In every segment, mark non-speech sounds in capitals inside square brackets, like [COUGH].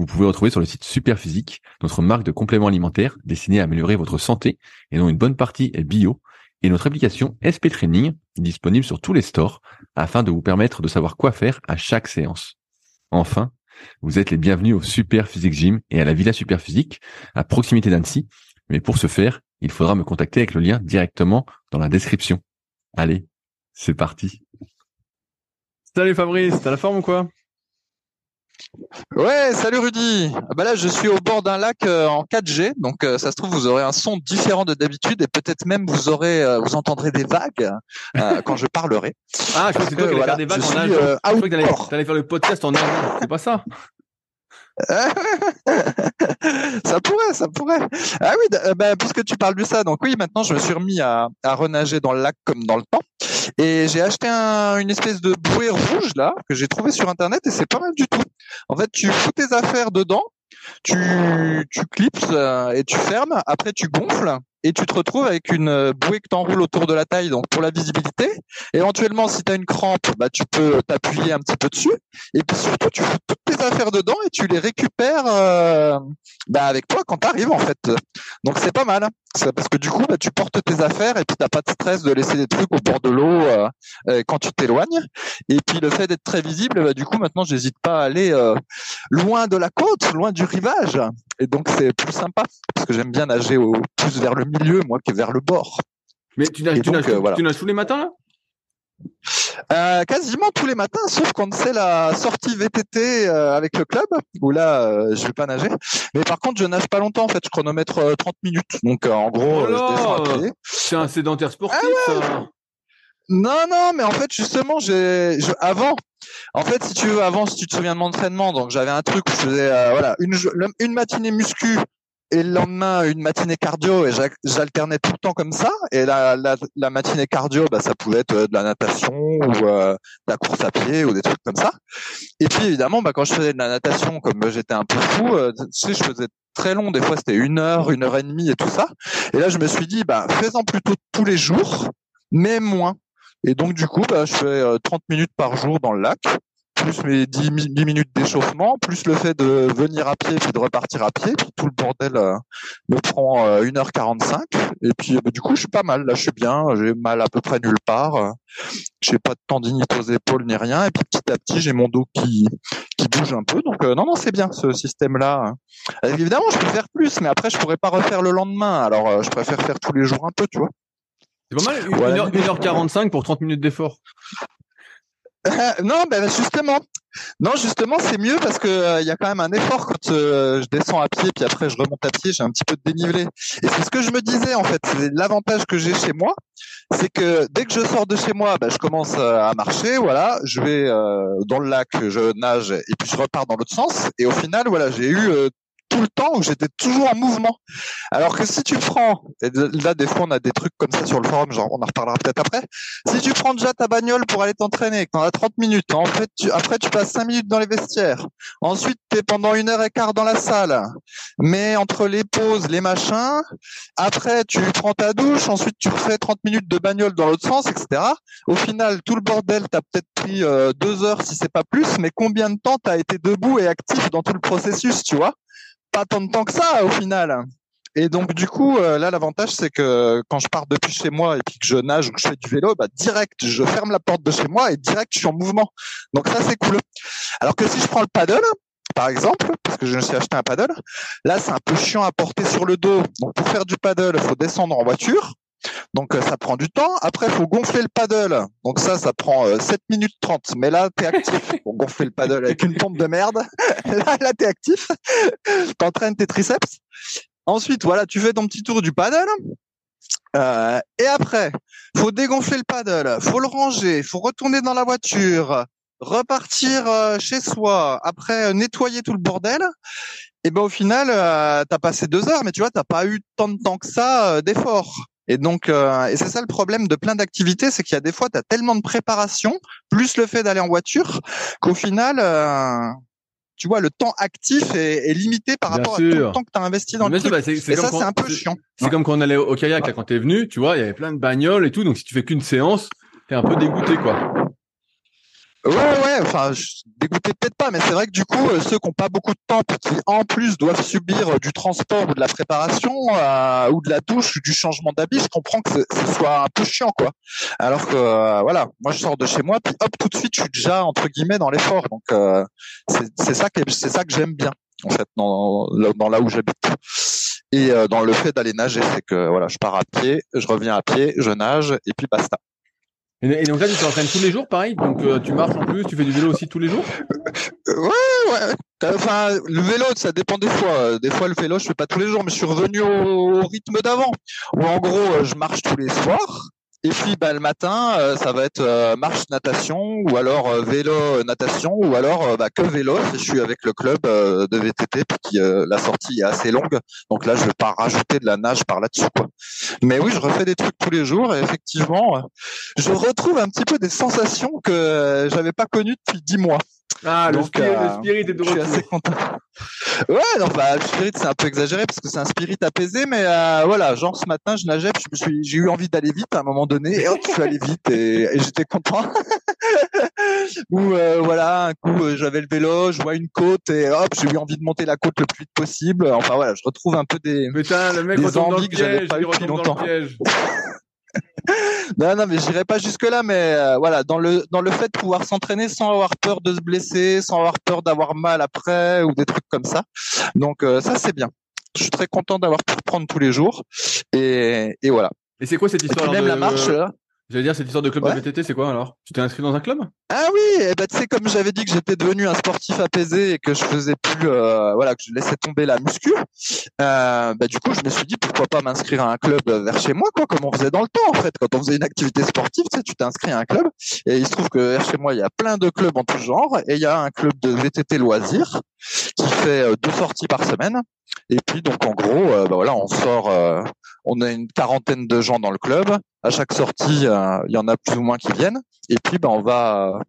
vous pouvez retrouver sur le site Superphysique, notre marque de compléments alimentaires destinée à améliorer votre santé et dont une bonne partie est bio, et notre application SP Training disponible sur tous les stores afin de vous permettre de savoir quoi faire à chaque séance. Enfin, vous êtes les bienvenus au Super Physique Gym et à la Villa Super Physique à proximité d'Annecy. Mais pour ce faire, il faudra me contacter avec le lien directement dans la description. Allez, c'est parti. Salut Fabrice, t'as la forme ou quoi? Ouais, salut Rudy. Ah bah là, je suis au bord d'un lac euh, en 4G, donc euh, ça se trouve vous aurez un son différent de d'habitude et peut-être même vous aurez, euh, vous entendrez des vagues [LAUGHS] quand je parlerai. Ah, je crois que qui allais faire des vagues en que t'allais faire le podcast en nage. C'est pas ça [LAUGHS] ça pourrait, ça pourrait. Ah oui, bah, puisque tu parles de ça, donc oui, maintenant je me suis remis à, à renager dans le lac comme dans le temps. Et j'ai acheté un, une espèce de bouée rouge là que j'ai trouvé sur internet et c'est pas mal du tout. En fait, tu fous tes affaires dedans, tu, tu clips euh, et tu fermes. Après, tu gonfles et tu te retrouves avec une euh, bouée que t'enroules autour de la taille, donc pour la visibilité. Éventuellement, si tu as une crampe, bah, tu peux t'appuyer un petit peu dessus. Et puis surtout, tu fous toutes tes affaires dedans et tu les récupères euh, bah, avec toi quand tu arrives en fait. Donc c'est pas mal. C'est parce que du coup, bah, tu portes tes affaires et puis t'as pas de stress de laisser des trucs au bord de l'eau euh, euh quand tu t'éloignes. Et puis le fait d'être très visible, bah, du coup maintenant, j'hésite pas à aller loin de la côte, loin du rivage. Et donc c'est plus sympa parce que j'aime bien nager au, plus vers le milieu, moi, que vers le bord. Mais tu nages, tu, euh, tous les matins là? Euh, quasiment tous les matins, sauf quand c'est la sortie VTT euh, avec le club, où là, je vais pas nager. Mais par contre, je nage pas longtemps, en fait, je chronomètre 30 minutes. Donc, en gros, oh C'est un sédentaire sportif, ah Non, non, mais en fait, justement, j'ai, avant, en fait, si tu veux, avant, si tu te souviens de mon entraînement, donc j'avais un truc où je faisais, voilà, une, une matinée muscu, et le lendemain une matinée cardio et j'alternais tout le temps comme ça et la, la, matinée cardio bah, ça pouvait être euh, de la natation ou euh, de la course à pied ou des trucs comme ça. Et puis évidemment bah, quand je faisais de la natation comme j'étais un peu fou euh, tu sais je faisais très long des fois c'était une heure une heure et demie et tout ça. Et là je me suis dit bah fais-en plutôt tous les jours mais moins. Et donc du coup bah, je fais 30 minutes par jour dans le lac plus mes 10, minutes d'échauffement, plus le fait de venir à pied puis de repartir à pied, puis tout le bordel euh, me prend 1h45 euh, et puis bah, du coup je suis pas mal, là je suis bien, j'ai mal à peu près nulle part, euh, j'ai pas de tendinite aux épaules ni rien. Et puis petit à petit j'ai mon dos qui qui bouge un peu. Donc non non c'est bien ce système là. évidemment je peux faire plus mais après je pourrais pas refaire le lendemain. Alors je préfère faire tous les jours un peu tu vois. C'est pas mal, 1h45 pour 30 minutes d'effort. [LAUGHS] non, ben justement, non justement c'est mieux parce que il euh, y a quand même un effort quand euh, je descends à pied puis après je remonte à pied, j'ai un petit peu de dénivelé. Et c'est ce que je me disais en fait. C'est l'avantage que j'ai chez moi, c'est que dès que je sors de chez moi, ben, je commence euh, à marcher, voilà, je vais dans le lac, je nage et puis je repars dans l'autre sens. Et au final, voilà, j'ai eu tout le temps où j'étais toujours en mouvement. Alors que si tu prends, et là des fois on a des trucs comme ça sur le forum, genre on en reparlera peut-être après. Si tu prends déjà ta bagnole pour aller t'entraîner, que t'en as 30 minutes, en fait, après tu passes 5 minutes dans les vestiaires. Ensuite t'es pendant une heure et quart dans la salle. Mais entre les pauses, les machins, après tu prends ta douche, ensuite tu refais 30 minutes de bagnole dans l'autre sens, etc. Au final, tout le bordel t'as peut-être pris euh, deux heures si c'est pas plus, mais combien de temps t'as été debout et actif dans tout le processus, tu vois? Pas tant de temps que ça au final. Et donc du coup, euh, là l'avantage c'est que quand je pars depuis chez moi et puis que je nage ou que je fais du vélo, bah direct je ferme la porte de chez moi et direct je suis en mouvement. Donc ça c'est cool. Alors que si je prends le paddle, par exemple, parce que je me suis acheté un paddle, là c'est un peu chiant à porter sur le dos. Donc pour faire du paddle, faut descendre en voiture. Donc ça prend du temps. Après, il faut gonfler le paddle. Donc ça, ça prend 7 minutes 30. Mais là, tu es actif [LAUGHS] pour gonfler le paddle avec une pompe de merde. [LAUGHS] là, là tu es actif. [LAUGHS] T'entraînes tes triceps. Ensuite, voilà, tu fais ton petit tour du paddle. Euh, et après, faut dégonfler le paddle, faut le ranger, faut retourner dans la voiture, repartir euh, chez soi, après euh, nettoyer tout le bordel. Et ben au final, euh, t'as passé deux heures, mais tu vois, t'as pas eu tant de temps que ça d'effort. Et donc, et c'est ça le problème de plein d'activités, c'est qu'il y a des fois, tu as tellement de préparation, plus le fait d'aller en voiture, qu'au final, tu vois, le temps actif est, limité par rapport à tout le temps que tu as investi dans le truc. Bah, et ça, c'est un peu chiant. C'est comme quand on allait au kayak, là, quand t'es venu, tu vois, il y avait plein de bagnoles et tout. Donc, si tu fais qu'une séance, t'es un peu dégoûté, quoi. Ouais, ouais, enfin, dégoûté peut-être pas, mais c'est vrai que du coup, euh, ceux qui n'ont pas beaucoup de temps, qui en plus doivent subir euh, du transport ou de la préparation, euh, ou de la douche, ou du changement d'habit, je comprends que ce soit un peu chiant, quoi. Alors que, voilà, moi je sors de chez moi, puis hop, tout de suite, je suis déjà entre guillemets dans l'effort. Donc, c'est ça que c'est ça que j'aime bien, en fait, dans, dans là où j'habite. Et dans le fait d'aller nager, c'est que voilà, je pars à pied, je reviens à pied, je nage, et puis basta. Et, donc là, tu t'entraînes tous les jours, pareil. Donc euh, tu marches en plus, tu fais du vélo aussi tous les jours. Ouais, ouais. Enfin, le vélo, ça dépend des fois. Des fois, le vélo, je fais pas tous les jours, mais je suis revenu au, rythme d'avant. Où en gros, euh, je marche tous les soirs. Et puis bah, le matin, euh, ça va être euh, marche natation ou alors euh, vélo natation ou alors bah, que vélo. Je suis avec le club de VTT puis la sortie est assez longue, donc là je vais pas rajouter de la nage par là-dessus. Mais oui, je refais des trucs tous les jours et effectivement, je retrouve un petit peu des sensations que j'avais pas connues depuis dix mois. Ah, le, spirit, le spirit est de retour. Je suis assez content. Ouais, non, bah, le spirit, c'est un peu exagéré parce que c'est un spirit apaisé, mais euh, voilà, genre ce matin, je nageais, je me suis, j'ai eu envie d'aller vite à un moment donné, et hop, je suis allé [LAUGHS] vite et, j'étais content. [LAUGHS] Ou euh, voilà, un coup, euh, j'avais le vélo, je vois une côte et hop, j'ai eu envie de monter la côte le plus vite possible. Enfin voilà, je retrouve un peu des, Putain, le mec des envies que j'avais pas eu depuis longtemps. [LAUGHS] non, non, mais j'irai pas jusque là, mais euh, voilà, dans le dans le fait de pouvoir s'entraîner sans avoir peur de se blesser, sans avoir peur d'avoir mal après ou des trucs comme ça. Donc euh, ça c'est bien. Je suis très content d'avoir pu reprendre tous les jours et, et voilà. Et c'est quoi cette histoire même la marche là J'allais dire, cette histoire de club de VTT, c'est quoi alors? Tu t'es inscrit dans un club? Ah oui, eh ben, tu sais, comme j'avais dit que j'étais devenu un sportif apaisé et que je faisais plus, euh, voilà, que je laissais tomber la muscu, euh, bah, du coup, je me suis dit pourquoi pas m'inscrire à un club vers chez moi, quoi, comme on faisait dans le temps, en fait. Quand on faisait une activité sportive, tu sais, tu t'es inscrit à un club. Et il se trouve que vers chez moi, il y a plein de clubs en tout genre. Et il y a un club de VTT loisirs qui fait euh, deux sorties par semaine. Et puis, donc, en gros, bah, voilà, on sort, on a une quarantaine de gens dans le club. À chaque sortie, euh, il y en a plus ou moins qui viennent. Et puis, ben, on va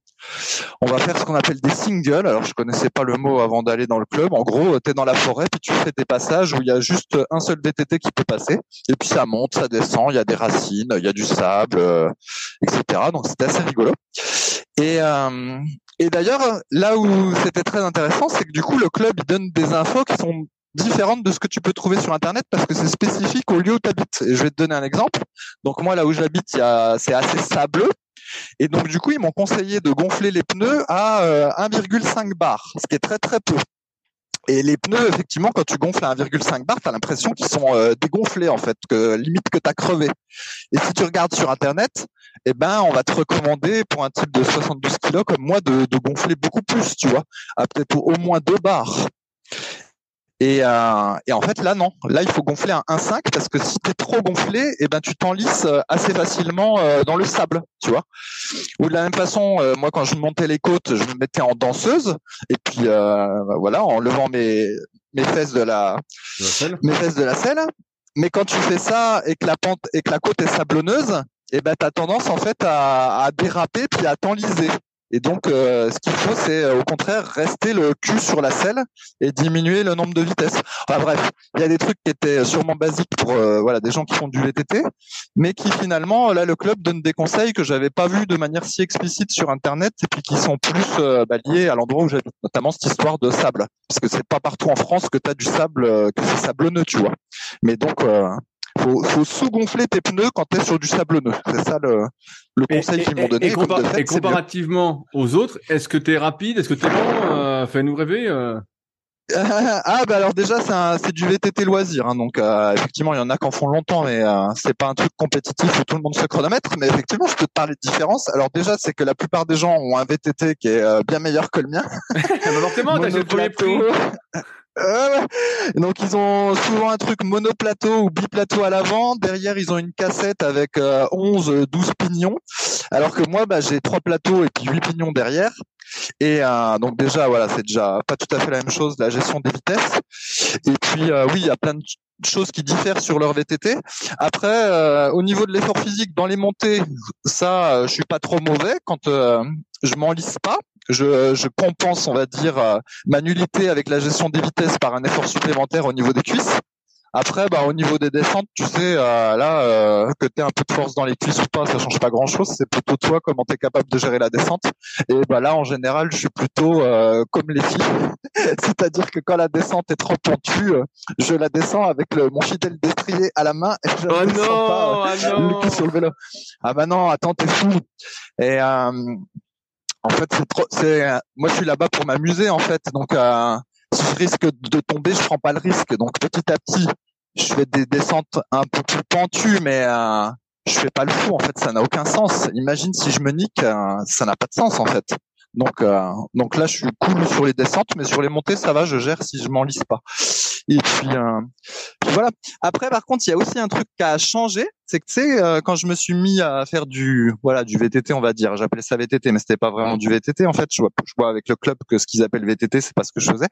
on va faire ce qu'on appelle des singles. Alors, je connaissais pas le mot avant d'aller dans le club. En gros, tu es dans la forêt, puis tu fais des passages où il y a juste un seul VTT qui peut passer. Et puis, ça monte, ça descend, il y a des racines, il y a du sable, euh, etc. Donc, c'était assez rigolo. Et, euh, et d'ailleurs, là où c'était très intéressant, c'est que du coup, le club, il donne des infos qui sont différente de ce que tu peux trouver sur internet parce que c'est spécifique au lieu où tu habites. Et je vais te donner un exemple. Donc moi là où j'habite, c'est assez sableux et donc du coup, ils m'ont conseillé de gonfler les pneus à 1,5 euh, bar, ce qui est très très peu. Et les pneus, effectivement, quand tu gonfles à 1,5 bar, tu as l'impression qu'ils sont euh, dégonflés en fait, que limite que tu as crevé. Et si tu regardes sur internet, eh ben on va te recommander pour un type de 72 kg comme moi de, de gonfler beaucoup plus, tu vois, à peut-être au moins 2 bars. Et, euh, et, en fait, là, non. Là, il faut gonfler un 1,5 parce que si tu es trop gonflé, eh ben, tu t'enlisses euh, assez facilement euh, dans le sable, tu vois. Ou de la même façon, euh, moi, quand je montais les côtes, je me mettais en danseuse. Et puis, voilà, en levant mes, mes fesses de la, mes fesses de la selle. Mais quand tu fais ça et que la pente et que la côte est sablonneuse, eh ben, tu as tendance, en fait, à, à déraper puis à t'enliser. Et donc, euh, ce qu'il faut, c'est euh, au contraire rester le cul sur la selle et diminuer le nombre de vitesses. Enfin bref, il y a des trucs qui étaient sûrement basiques pour euh, voilà des gens qui font du VTT, mais qui finalement, là, le club donne des conseils que j'avais pas vus de manière si explicite sur Internet et puis qui sont plus bah, liés à l'endroit où j'habite, notamment cette histoire de sable, parce que c'est pas partout en France que tu as du sable, que c'est sablonneux, tu vois. Mais donc, faut, faut sous-gonfler tes pneus quand tu es sur du sablonneux. C'est ça le, le conseil qu'ils m'ont donné. Et, comparativement aux autres, est-ce que tu es rapide Est-ce que tu es bon euh, Fais-nous rêver. Euh. [LAUGHS] ah bah alors déjà c'est du VTT loisir, hein, donc euh, effectivement il y en a qui en font longtemps, mais euh, c'est pas un truc compétitif où tout le monde se chronomètre. Mais effectivement je peux te parler de différence. Alors déjà c'est que la plupart des gens ont un VTT qui est euh, bien meilleur que le mien. [LAUGHS] forcément, t'as [LAUGHS] le premier prix. Euh, donc ils ont souvent un truc monoplateau ou biplateau à l'avant. Derrière ils ont une cassette avec 11, 12 pignons. Alors que moi bah, j'ai trois plateaux et puis 8 pignons derrière. Et euh, donc déjà voilà c'est déjà pas tout à fait la même chose la gestion des vitesses. Et puis euh, oui il y a plein de choses qui diffèrent sur leur VTT. Après, au niveau de l'effort physique dans les montées, ça, je suis pas trop mauvais quand je m'enlise pas je, je, compense, on va dire, euh, ma nullité avec la gestion des vitesses par un effort supplémentaire au niveau des cuisses. Après, bah, au niveau des descentes, tu sais, euh, là, euh, que tu un peu de force dans les cuisses ou pas, ça change pas grand-chose. C'est plutôt toi comment tu es capable de gérer la descente. Et bah là, en général, je suis plutôt euh, comme les filles. [LAUGHS] C'est-à-dire que quand la descente est trop pentue, je la descends avec le, mon fidèle destrier à la main et je oh ne non, pas oh le cul sur le vélo. Ah bah non, attends, t'es fou. Et en fait, c'est trop. C'est moi, je suis là-bas pour m'amuser, en fait. Donc, euh, je risque de tomber, je prends pas le risque. Donc, petit à petit, je fais des descentes un peu plus pentues, mais euh, je fais pas le fou. En fait, ça n'a aucun sens. Imagine si je me nique, euh, ça n'a pas de sens, en fait. Donc, euh, donc là, je suis cool sur les descentes, mais sur les montées, ça va, je gère si je m'enlise pas. Et puis, euh, voilà. Après, par contre, il y a aussi un truc qui a changé, c'est que tu sais, euh, quand je me suis mis à faire du, voilà, du VTT, on va dire, j'appelais ça VTT, mais c'était pas vraiment du VTT. En fait, je vois, je vois avec le club que ce qu'ils appellent VTT, c'est pas ce que je faisais.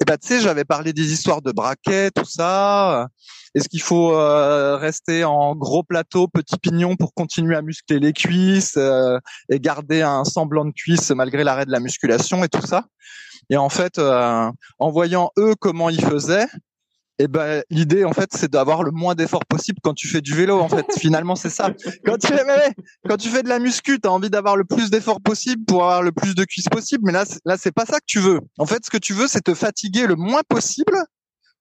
Et bah, tu sais, j'avais parlé des histoires de braquets, tout ça. Est-ce qu'il faut euh, rester en gros plateau, petit pignon pour continuer à muscler les cuisses euh, et garder un semblant de cuisse malgré l'arrêt de la musculation et tout ça? Et en fait, euh, en voyant eux comment ils faisaient, et eh ben l'idée en fait c'est d'avoir le moins d'efforts possible quand tu fais du vélo en fait. [LAUGHS] Finalement c'est ça. Quand tu fais quand tu fais de la muscu tu as envie d'avoir le plus d'efforts possible pour avoir le plus de cuisses possible. Mais là là c'est pas ça que tu veux. En fait ce que tu veux c'est te fatiguer le moins possible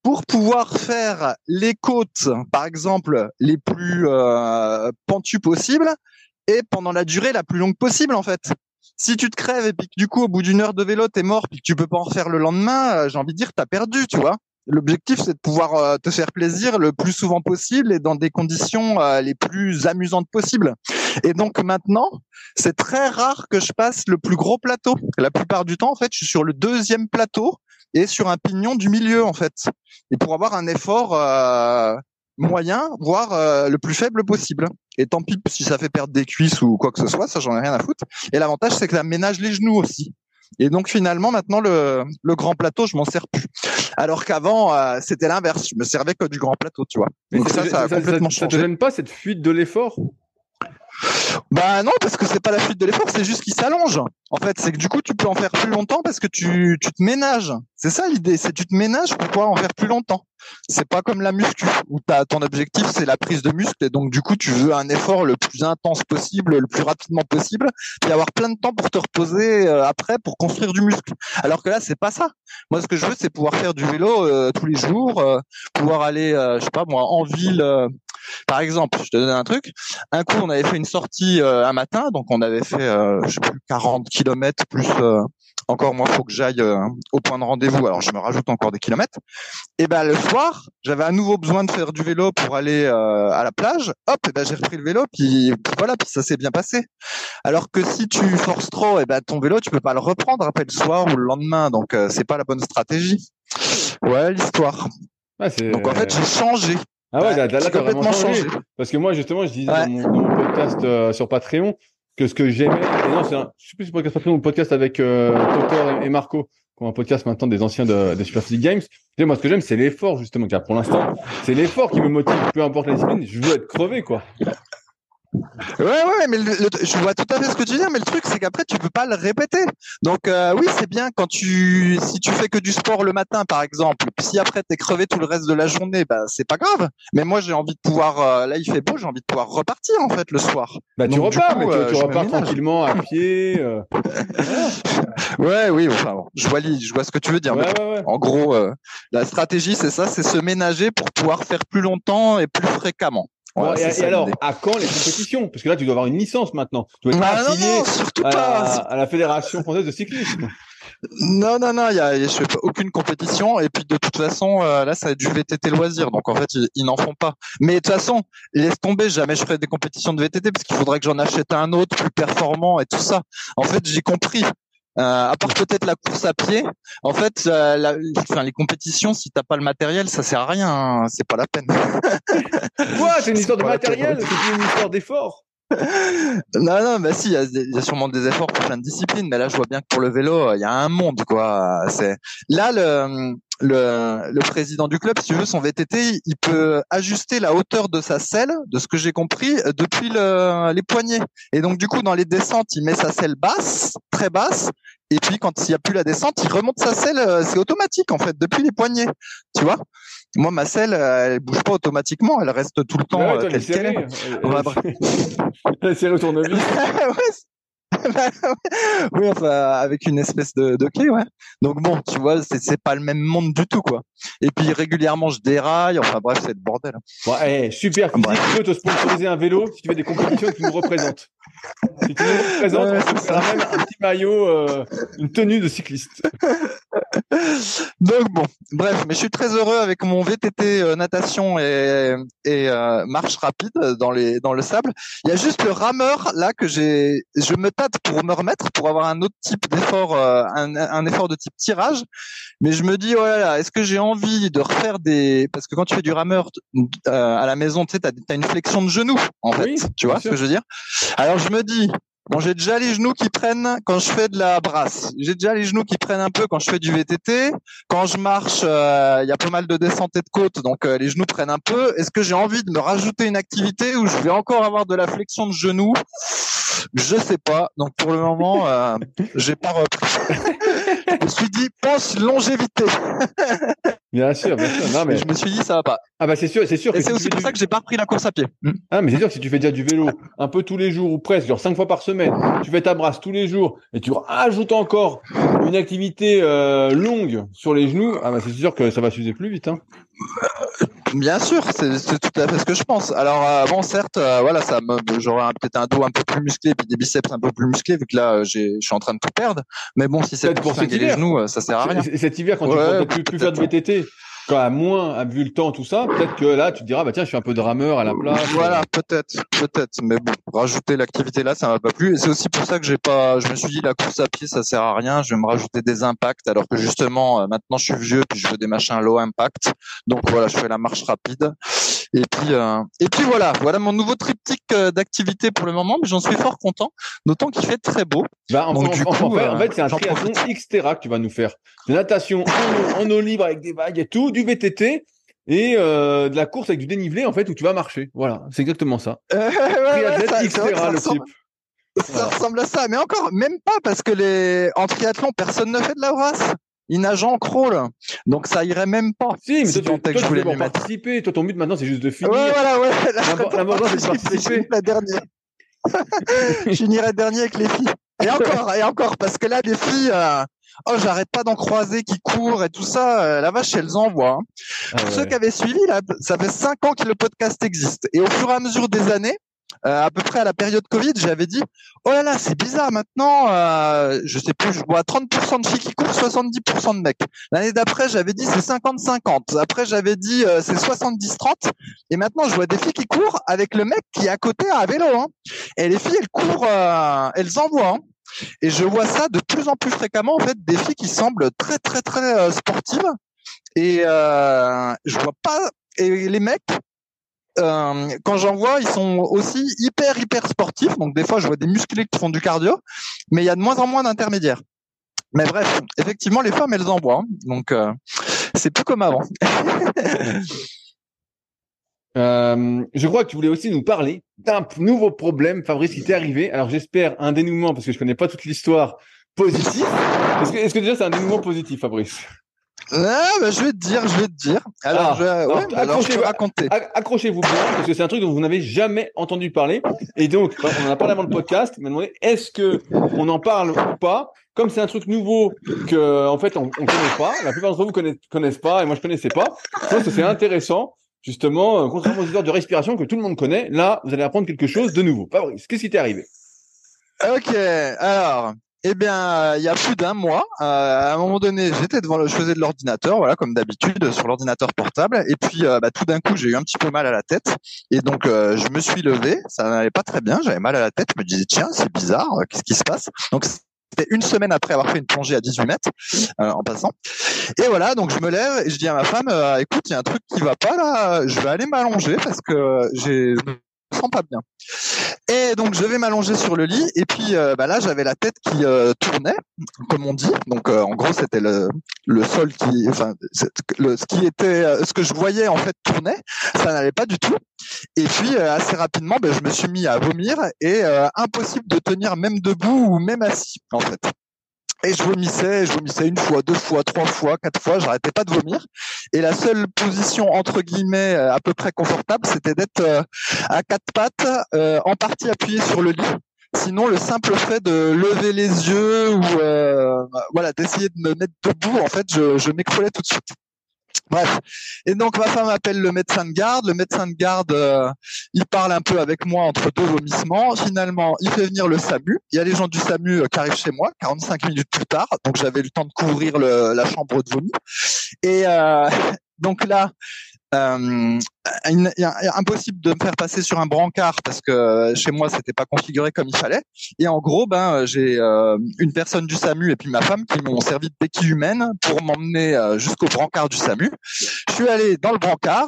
pour pouvoir faire les côtes, par exemple, les plus euh, pentues possibles, et pendant la durée la plus longue possible, en fait. Si tu te crèves et puis que du coup, au bout d'une heure de vélo, t'es mort, puis que tu peux pas en refaire le lendemain, euh, j'ai envie de dire, t'as perdu, tu vois. L'objectif, c'est de pouvoir euh, te faire plaisir le plus souvent possible et dans des conditions euh, les plus amusantes possibles. Et donc maintenant, c'est très rare que je passe le plus gros plateau. La plupart du temps, en fait, je suis sur le deuxième plateau et sur un pignon du milieu en fait. Et pour avoir un effort euh, moyen, voire le plus faible possible. Et tant pis si ça fait perdre des cuisses ou quoi que ce soit, ça j'en ai rien à foutre. Et l'avantage c'est que ça ménage les genoux aussi. Et donc finalement maintenant le, le grand plateau je m'en sers plus. Alors qu'avant euh, c'était l'inverse, je me servais que du grand plateau, tu vois. Donc ça, ça, a complètement changé. Ça te gêne pas cette fuite de l'effort? Bah non, parce que c'est pas la fuite de l'effort, c'est juste qu'il s'allonge. En fait, c'est que du coup, tu peux en faire plus longtemps parce que tu, tu te ménages. C'est ça l'idée, c'est tu te ménages pour pouvoir en faire plus longtemps. C'est pas comme la muscu où as, ton objectif c'est la prise de muscle et donc du coup tu veux un effort le plus intense possible, le plus rapidement possible, puis avoir plein de temps pour te reposer euh, après pour construire du muscle. Alors que là c'est pas ça. Moi ce que je veux c'est pouvoir faire du vélo euh, tous les jours, euh, pouvoir aller je sais pas moi en ville par exemple, je te donne un truc. Un coup, on avait fait une sortie euh, un matin, donc on avait fait, euh, je sais plus, 40 kilomètres plus euh, encore moi, faut que j'aille au point de rendez-vous. Alors, je me rajoute encore des kilomètres. Et ben le soir, j'avais à nouveau besoin de faire du vélo pour aller à la plage. Hop, et ben j'ai repris le vélo, puis, voilà, puis ça s'est bien passé. Alors que si tu forces trop, et ben ton vélo, tu peux pas le reprendre après le soir ou le lendemain, donc c'est pas la bonne stratégie. Ouais, l'histoire. donc en fait, j'ai changé. Ah ouais, là, là, t'as vraiment changé. Parce que moi, justement, je disais dans, mon, podcast euh, sur Patreon que ce que j'aimais, non, c'est un, je sais plus si podcast Patreon ou podcast avec euh, Totor et, Marco, qui ont un podcast maintenant des anciens de, des Super Physique Games. Et moi, ce que j'aime, c'est l'effort, justement, car pour l'instant, c'est l'effort qui me motive, peu importe la discipline, je veux être crevé, quoi. Ouais, ouais, mais je vois tout à fait ce que tu dis, mais le truc, c'est qu'après, tu peux pas le répéter. Donc, euh, oui, c'est bien quand tu, si tu fais que du sport le matin, par exemple, puis si après t'es crevé tout le reste de la journée, bah, c'est pas grave. Mais moi, j'ai envie de pouvoir, euh, là, il fait beau, j'ai envie de pouvoir repartir, en fait, le soir. Bah, tu repars, mais tu, euh, repars tranquillement à pied. [LAUGHS] ouais, oui, enfin, je vois, je vois ce que tu veux dire. en gros, la stratégie, c'est ça, c'est se ménager pour pouvoir faire plus longtemps et plus fréquemment et, alors, à quand les compétitions? Parce que là, tu dois avoir une licence maintenant. Tu dois être ah, affilié à, à, la Fédération française de cyclisme. Non, non, non, y a, je fais aucune compétition. Et puis de toute façon, euh, là, ça va être du VTT loisir. Donc en fait, ils, n'en font pas. Mais de toute façon, laisse tomber. Jamais je ferai des compétitions de VTT parce qu'il faudrait que j'en achète un autre plus performant et tout ça. En fait, j'ai compris. Euh, à part peut-être la course à pied, en fait, euh, la, enfin, les compétitions, si t'as pas le matériel, ça sert à rien. Hein. c'est pas la peine. [LAUGHS] Quoi C'est une histoire de matériel, c'est une histoire d'effort [LAUGHS] non, non, bah si, il y, a sûrement des efforts pour plein de disciplines, mais là, je vois bien que pour le vélo, il y a un monde, quoi. C'est là le, le, le président du club, si tu veux, son VTT, il peut ajuster la hauteur de sa selle, de ce que j'ai compris, depuis le, les poignets. Et donc, du coup, dans les descentes, il met sa selle basse, très basse, et puis quand il n'y a plus la descente, il remonte sa selle, euh, c'est automatique en fait, depuis les poignets, tu vois. Moi, ma selle, euh, elle bouge pas automatiquement, elle reste tout le temps ouais, euh, telle qu'elle est. Serrée [LAUGHS] tournevis. [LAUGHS] [LAUGHS] oui, enfin, avec une espèce de, de, clé, ouais. Donc bon, tu vois, c'est, c'est pas le même monde du tout, quoi. Et puis régulièrement, je déraille. Enfin bref, c'est le bordel. Bon, hey, super. Tu peux te sponsoriser un vélo si tu fais des compétitions qui nous représentent. Si tu nous ouais, on un petit maillot, euh, une tenue de cycliste. [LAUGHS] Donc bon, bref, mais je suis très heureux avec mon VTT euh, natation et, et euh, marche rapide dans les dans le sable. Il y a juste le rameur là que j'ai, je me tâte pour me remettre pour avoir un autre type d'effort, un, un, effort de type tirage. Mais je me dis oh est-ce que j'ai envie de refaire des parce que quand tu fais du rameur à la maison, tu sais, t'as as une flexion de genou en fait, tu vois ce que je veux dire? Alors je me dis Bon, j'ai déjà les genoux qui prennent quand je fais de la brasse. J'ai déjà les genoux qui prennent un peu quand je fais du VTT. Quand je marche, euh, il y a pas mal de descentes et de côtes, donc euh, les genoux prennent un peu. Est-ce que j'ai envie de me rajouter une activité où je vais encore avoir de la flexion de genoux? Je sais pas. Donc pour le moment, euh, j'ai pas repris. [LAUGHS] je me suis dit, pense longévité. [LAUGHS] bien sûr, bien sûr. Non, mais... je me suis dit, ça va pas. Ah bah c'est sûr, c'est sûr. Et c'est aussi pour ça que j'ai pas repris la course à pied. Ah mais c'est sûr que si tu fais déjà du vélo un peu tous les jours ou presque, genre cinq fois par semaine, tu fais ta brasse tous les jours et tu rajoutes encore une activité euh, longue sur les genoux, ah bah c'est sûr que ça va s'user plus vite. Hein. Bien sûr, c'est tout à fait ce que je pense. Alors euh, bon, certes, euh, voilà, ça j'aurais peut-être un dos un peu plus musclé puis des biceps un peu plus musclés vu que là, je suis en train de tout perdre. Mais bon, si c'est pour les genoux, ça sert à rien. Cet hiver, quand tu ne plus, plus faire de VTT, à moins vu le temps tout ça, peut-être que là tu te diras bah tiens je suis un peu de rameur à la place. Voilà peut-être peut-être. Mais bon rajouter l'activité là ça m'a pas plu. Et c'est aussi pour ça que j'ai pas je me suis dit la course à pied ça sert à rien. Je vais me rajouter des impacts. Alors que justement euh, maintenant je suis vieux puis je veux des machins low impact. Donc voilà je fais la marche rapide et puis euh, et puis voilà voilà mon nouveau triptyque euh, d'activité pour le moment mais j'en suis fort content d'autant qu'il fait très beau. Bah, en, donc, du coup, en, fait, c'est un triathlon Xterra que tu vas nous faire de natation en, eau libre avec des vagues et tout du VTT et euh, de la course avec du dénivelé en fait où tu vas marcher. Voilà, c'est exactement ça. Euh, [LAUGHS] ouais, ça, le type. Ça ressemble à ça, mais encore même pas parce que les en triathlon personne ne fait de la brasse. Ils nagent en crawl, donc ça irait même pas. Si, mais toi, tu, je voulais participer. Toi, ton but maintenant, c'est juste de finir. Ouais, voilà, ouais. [LAUGHS] L'important, c'est de participer. La dernière. [LAUGHS] je finirai dernier avec les filles. Et encore, et encore, parce que là, des filles, euh, oh j'arrête pas d'en croiser qui courent et tout ça, euh, la vache elles envoient. Hein. Ah Pour ceux qui avaient suivi, là, ça fait cinq ans que le podcast existe et au fur et à mesure des années, euh, à peu près à la période Covid, j'avais dit oh là là c'est bizarre maintenant, euh, je sais plus, je vois 30% de filles qui courent, 70% de mecs. L'année d'après j'avais dit c'est 50-50. Après j'avais dit euh, c'est 70-30 et maintenant je vois des filles qui courent avec le mec qui est à côté à vélo. Hein. Et les filles elles courent, euh, elles envoient. Hein. Et je vois ça de plus en plus fréquemment, en fait, des filles qui semblent très, très, très euh, sportives. Et euh, je vois pas. Et les mecs, euh, quand j'en vois, ils sont aussi hyper, hyper sportifs. Donc, des fois, je vois des musclés qui font du cardio, mais il y a de moins en moins d'intermédiaires. Mais bref, effectivement, les femmes, elles en voient. Hein. Donc, euh, c'est plus comme avant. [LAUGHS] Euh, je crois que tu voulais aussi nous parler d'un nouveau problème, Fabrice, qui t'est arrivé. Alors j'espère un dénouement, parce que je connais pas toute l'histoire, positif. Est-ce que, est que, déjà c'est un dénouement positif, Fabrice? Ah, bah, je vais te dire, je vais te dire. Alors, ah, je, ouais, alors, je raconter. Accrochez-vous bien, parce que c'est un truc dont vous n'avez jamais entendu parler. Et donc, on en a parlé avant le podcast. Il m'a demandé est-ce que on en parle ou pas? Comme c'est un truc nouveau que, en fait, on, ne connaît pas. La plupart d'entre vous connaissent, connaissent pas, et moi je connaissais pas. Je pense que c'est intéressant justement, euh, contrairement aux histoires de respiration que tout le monde connaît, là, vous allez apprendre quelque chose de nouveau. Fabrice, qu'est-ce qui t'est arrivé? Ok, alors, eh bien, il y a plus d'un mois, à un moment donné, j'étais devant, le, je faisais de l'ordinateur, voilà, comme d'habitude, sur l'ordinateur portable, et puis bah, tout d'un coup, j'ai eu un petit peu mal à la tête, et donc je me suis levé, ça n'allait pas très bien, j'avais mal à la tête, je me disais tiens, c'est bizarre, qu'est-ce qui se passe? Donc c'était une semaine après avoir fait une plongée à 18 mètres euh, en passant. Et voilà, donc je me lève et je dis à ma femme, euh, écoute, il y a un truc qui va pas là, je vais aller m'allonger parce que j'ai sens pas bien. Et donc je vais m'allonger sur le lit et puis euh, bah là j'avais la tête qui euh, tournait, comme on dit. Donc euh, en gros c'était le, le sol qui, enfin ce qui était, ce que je voyais en fait tournait. Ça n'allait pas du tout. Et puis assez rapidement, bah, je me suis mis à vomir et impossible de tenir même debout ou même assis en fait. Et je vomissais, je vomissais une fois, deux fois, trois fois, quatre fois, j'arrêtais pas de vomir. Et la seule position entre guillemets euh, à peu près confortable, c'était d'être euh, à quatre pattes, euh, en partie appuyé sur le lit. Sinon, le simple fait de lever les yeux ou voilà d'essayer de me mettre debout, en fait, je, je m'écroulais tout de suite. Bref. Et donc ma femme appelle le médecin de garde. Le médecin de garde, euh, il parle un peu avec moi entre deux vomissements. Finalement, il fait venir le SAMU. Il y a les gens du SAMU euh, qui arrivent chez moi 45 minutes plus tard. Donc j'avais le temps de couvrir le, la chambre de vomi. Et euh, [LAUGHS] donc là, euh, impossible de me faire passer sur un brancard parce que euh, chez moi c'était pas configuré comme il fallait. Et en gros, ben euh, j'ai euh, une personne du SAMU et puis ma femme qui m'ont servi de béquille humaine pour m'emmener jusqu'au brancard du SAMU. Je suis allé dans le brancard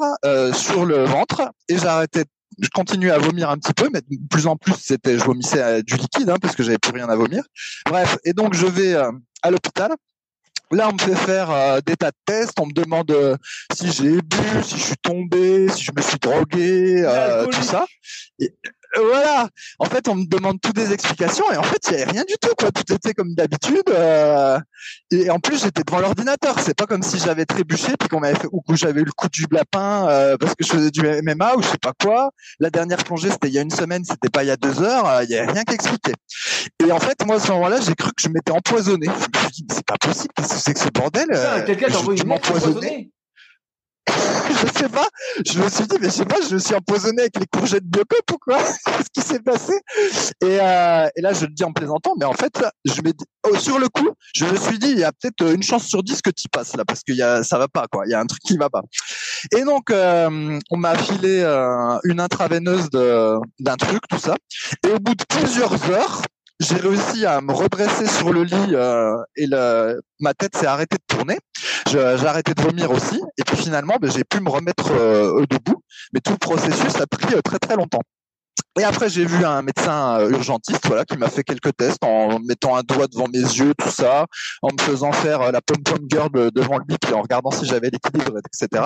sur le ventre et j'arrêtais je continuais à vomir un petit peu, mais de plus en plus, c'était, je vomissais du liquide, hein, parce que j'avais plus rien à vomir. Bref, et donc je vais à l'hôpital Là, on me fait faire euh, des tas de tests, on me demande euh, si j'ai bu, si je suis tombé, si je me suis drogué, euh, tout ça. Et, voilà. En fait, on me demande toutes des explications et en fait, il n'y avait rien du tout. Quoi. Tout était comme d'habitude. et en plus, j'étais devant l'ordinateur. C'est pas comme si j'avais trébuché puis qu'on m'avait fait ou que j'avais eu le coup du lapin parce que je faisais du MMA ou je sais pas quoi. La dernière plongée, c'était il y a une semaine, c'était pas il y a deux heures. Il y avait rien qui expliquait. Et en fait, moi, à ce moment-là, j'ai cru que je m'étais empoisonné. Je me suis dit, c'est pas possible c'est que ce bordel euh, Quelqu'un t'a envoyé une je sais pas. Je me suis dit, mais je sais pas, je me suis empoisonné avec les courgettes Biocop ou quoi? [LAUGHS] Qu'est-ce qui s'est passé? Et, euh, et, là, je le dis en plaisantant, mais en fait, je me oh, sur le coup, je me suis dit, il y a peut-être une chance sur dix que tu passes là, parce que y a, ça va pas, quoi. Il y a un truc qui va pas. Et donc, euh, on m'a filé euh, une intraveineuse d'un truc, tout ça. Et au bout de plusieurs heures, j'ai réussi à me redresser sur le lit euh, et le, ma tête s'est arrêtée de tourner. J'ai arrêté de vomir aussi. Et puis finalement, ben, j'ai pu me remettre euh, debout. Mais tout le processus a pris euh, très très longtemps. Et après, j'ai vu un médecin euh, urgentiste, voilà, qui m'a fait quelques tests en mettant un doigt devant mes yeux, tout ça, en me faisant faire la pom pom girl devant lui, puis en regardant si j'avais l'équilibre, etc.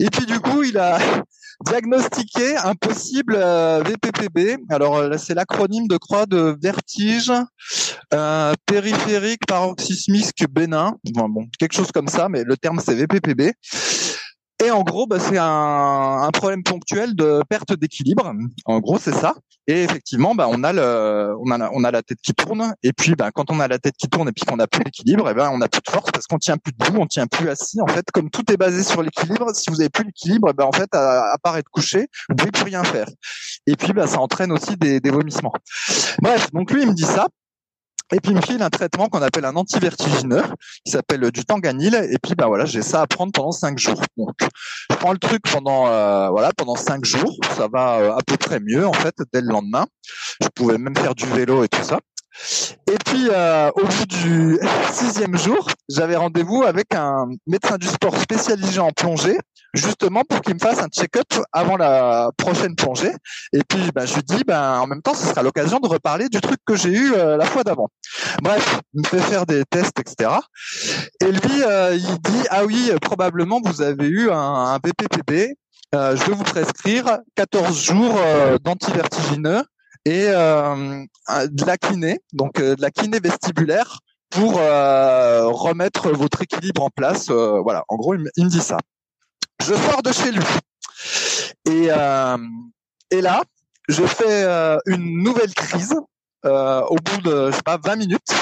Et puis du coup, il a [LAUGHS] diagnostiqué un possible VPPB. Alors c'est l'acronyme de croix de vertige euh, périphérique paroxysmique bénin. bon, quelque chose comme ça, mais le terme c'est VPPB. Et en gros, bah, c'est un, un, problème ponctuel de perte d'équilibre. En gros, c'est ça. Et effectivement, bah, on a le, on a, la tête qui tourne. Et puis, bah, quand on a la tête qui tourne et puis qu'on a plus d'équilibre, eh ben, on a plus de force parce qu'on tient plus debout, on tient plus assis. En fait, comme tout est basé sur l'équilibre, si vous avez plus l'équilibre, eh ben, en fait, à, part être couché, vous pouvez plus rien faire. Et puis, bah, ça entraîne aussi des vomissements. Bref, donc lui, il me dit ça. Et puis il me file un traitement qu'on appelle un antivertigineux, qui s'appelle du tanganil. Et puis bah voilà, j'ai ça à prendre pendant cinq jours. Donc je prends le truc pendant euh, voilà pendant cinq jours, ça va euh, à peu près mieux en fait dès le lendemain. Je pouvais même faire du vélo et tout ça. Et puis euh, au bout du sixième jour, j'avais rendez-vous avec un médecin du sport spécialisé en plongée justement pour qu'il me fasse un check-up avant la prochaine plongée. Et puis, ben, je lui dis, ben, en même temps, ce sera l'occasion de reparler du truc que j'ai eu euh, la fois d'avant. Bref, il me fait faire des tests, etc. Et lui, euh, il dit, ah oui, probablement vous avez eu un, un. Euh, je vais vous prescrire 14 jours d'antivertigineux et de la kiné, donc de la kiné vestibulaire pour remettre votre équilibre en place. voilà, en gros, il me dit ça. Je sors de chez lui. Et, euh, et là, je fais euh, une nouvelle crise euh, au bout de, je sais pas, 20 minutes.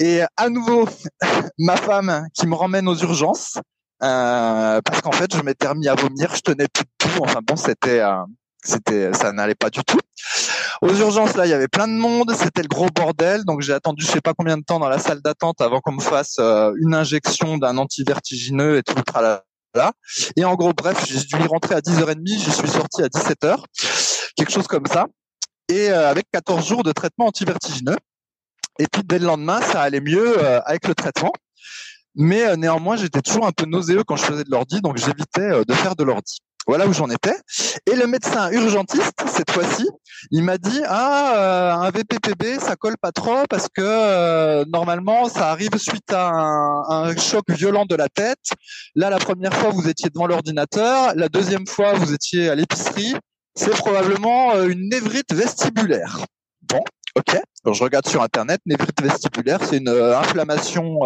Et à nouveau, [LAUGHS] ma femme qui me ramène aux urgences. parce qu'en fait, je m'étais remis à vomir, je tenais plus debout. Enfin bon, c'était, c'était, ça n'allait pas du tout. Aux urgences, là, il y avait plein de monde, c'était le gros bordel, donc j'ai attendu je sais pas combien de temps dans la salle d'attente avant qu'on me fasse euh, une injection d'un antivertigineux et tout le tralala. Et en gros, bref, j'ai dû y rentrer à 10h30, je suis sorti à 17h, quelque chose comme ça, et euh, avec 14 jours de traitement antivertigineux. Et puis dès le lendemain, ça allait mieux euh, avec le traitement. Mais néanmoins, j'étais toujours un peu nauséeux quand je faisais de l'ordi, donc j'évitais de faire de l'ordi. Voilà où j'en étais. Et le médecin urgentiste, cette fois-ci, il m'a dit ah euh, un VPPB ça colle pas trop parce que euh, normalement ça arrive suite à un, choc violent de la tête. Là la première fois vous étiez devant l'ordinateur, la deuxième fois vous étiez à l'épicerie. C'est probablement euh, une névrite vestibulaire. Bon, Ok. Je regarde sur internet, névrite vestibulaire, c'est une euh, inflammation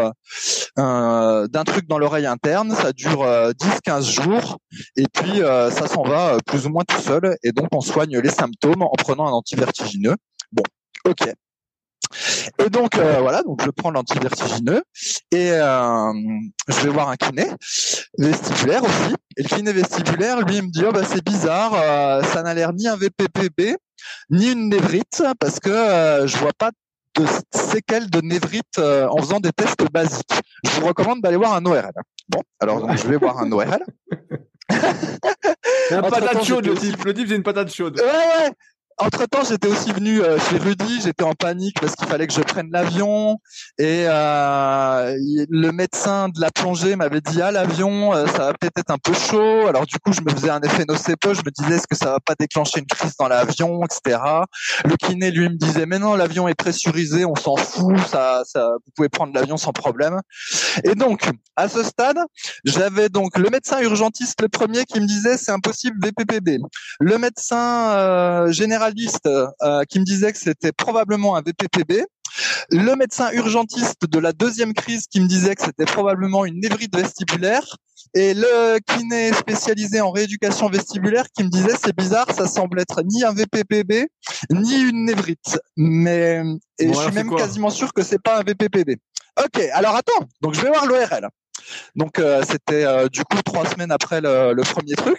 d'un truc dans l'oreille interne. Ça dure 10-15 jours et puis ça s'en va plus ou moins tout seul. Et donc on soigne les symptômes en prenant un antivertigineux. Bon, ok. Et donc voilà, donc je prends l'antivertigineux et je vais voir un kiné vestibulaire aussi. Et le kiné vestibulaire, lui, il me dit oh bah c'est bizarre, ça n'a l'air ni un VPPB ni une névrite parce que euh, je vois pas de séquelles de névrite euh, en faisant des tests basiques. Je vous recommande d'aller voir un ORL. Bon, alors je vais voir un ORL. [LAUGHS] un patate chaude, le type. Le type, j'ai une patate chaude. Ouais, ouais. Entre temps, j'étais aussi venu euh, chez Rudy, j'étais en panique parce qu'il fallait que je prenne l'avion et euh, le médecin de la plongée m'avait dit ah l'avion euh, ça va peut-être être un peu chaud. Alors du coup, je me faisais un effet nocebo, je me disais est-ce que ça va pas déclencher une crise dans l'avion, etc. Le kiné lui me disait mais non l'avion est pressurisé, on s'en fout, ça, ça vous pouvez prendre l'avion sans problème. Et donc à ce stade, j'avais donc le médecin urgentiste le premier qui me disait c'est impossible VPPB, le médecin général euh, qui me disait que c'était probablement un VPPB, le médecin urgentiste de la deuxième crise qui me disait que c'était probablement une névrite vestibulaire, et le kiné spécialisé en rééducation vestibulaire qui me disait c'est bizarre, ça semble être ni un VPPB ni une névrite. Mais et je suis même quasiment sûr que c'est pas un VPPB. Ok, alors attends, donc je vais voir l'ORL. Donc euh, c'était euh, du coup trois semaines après le, le premier truc.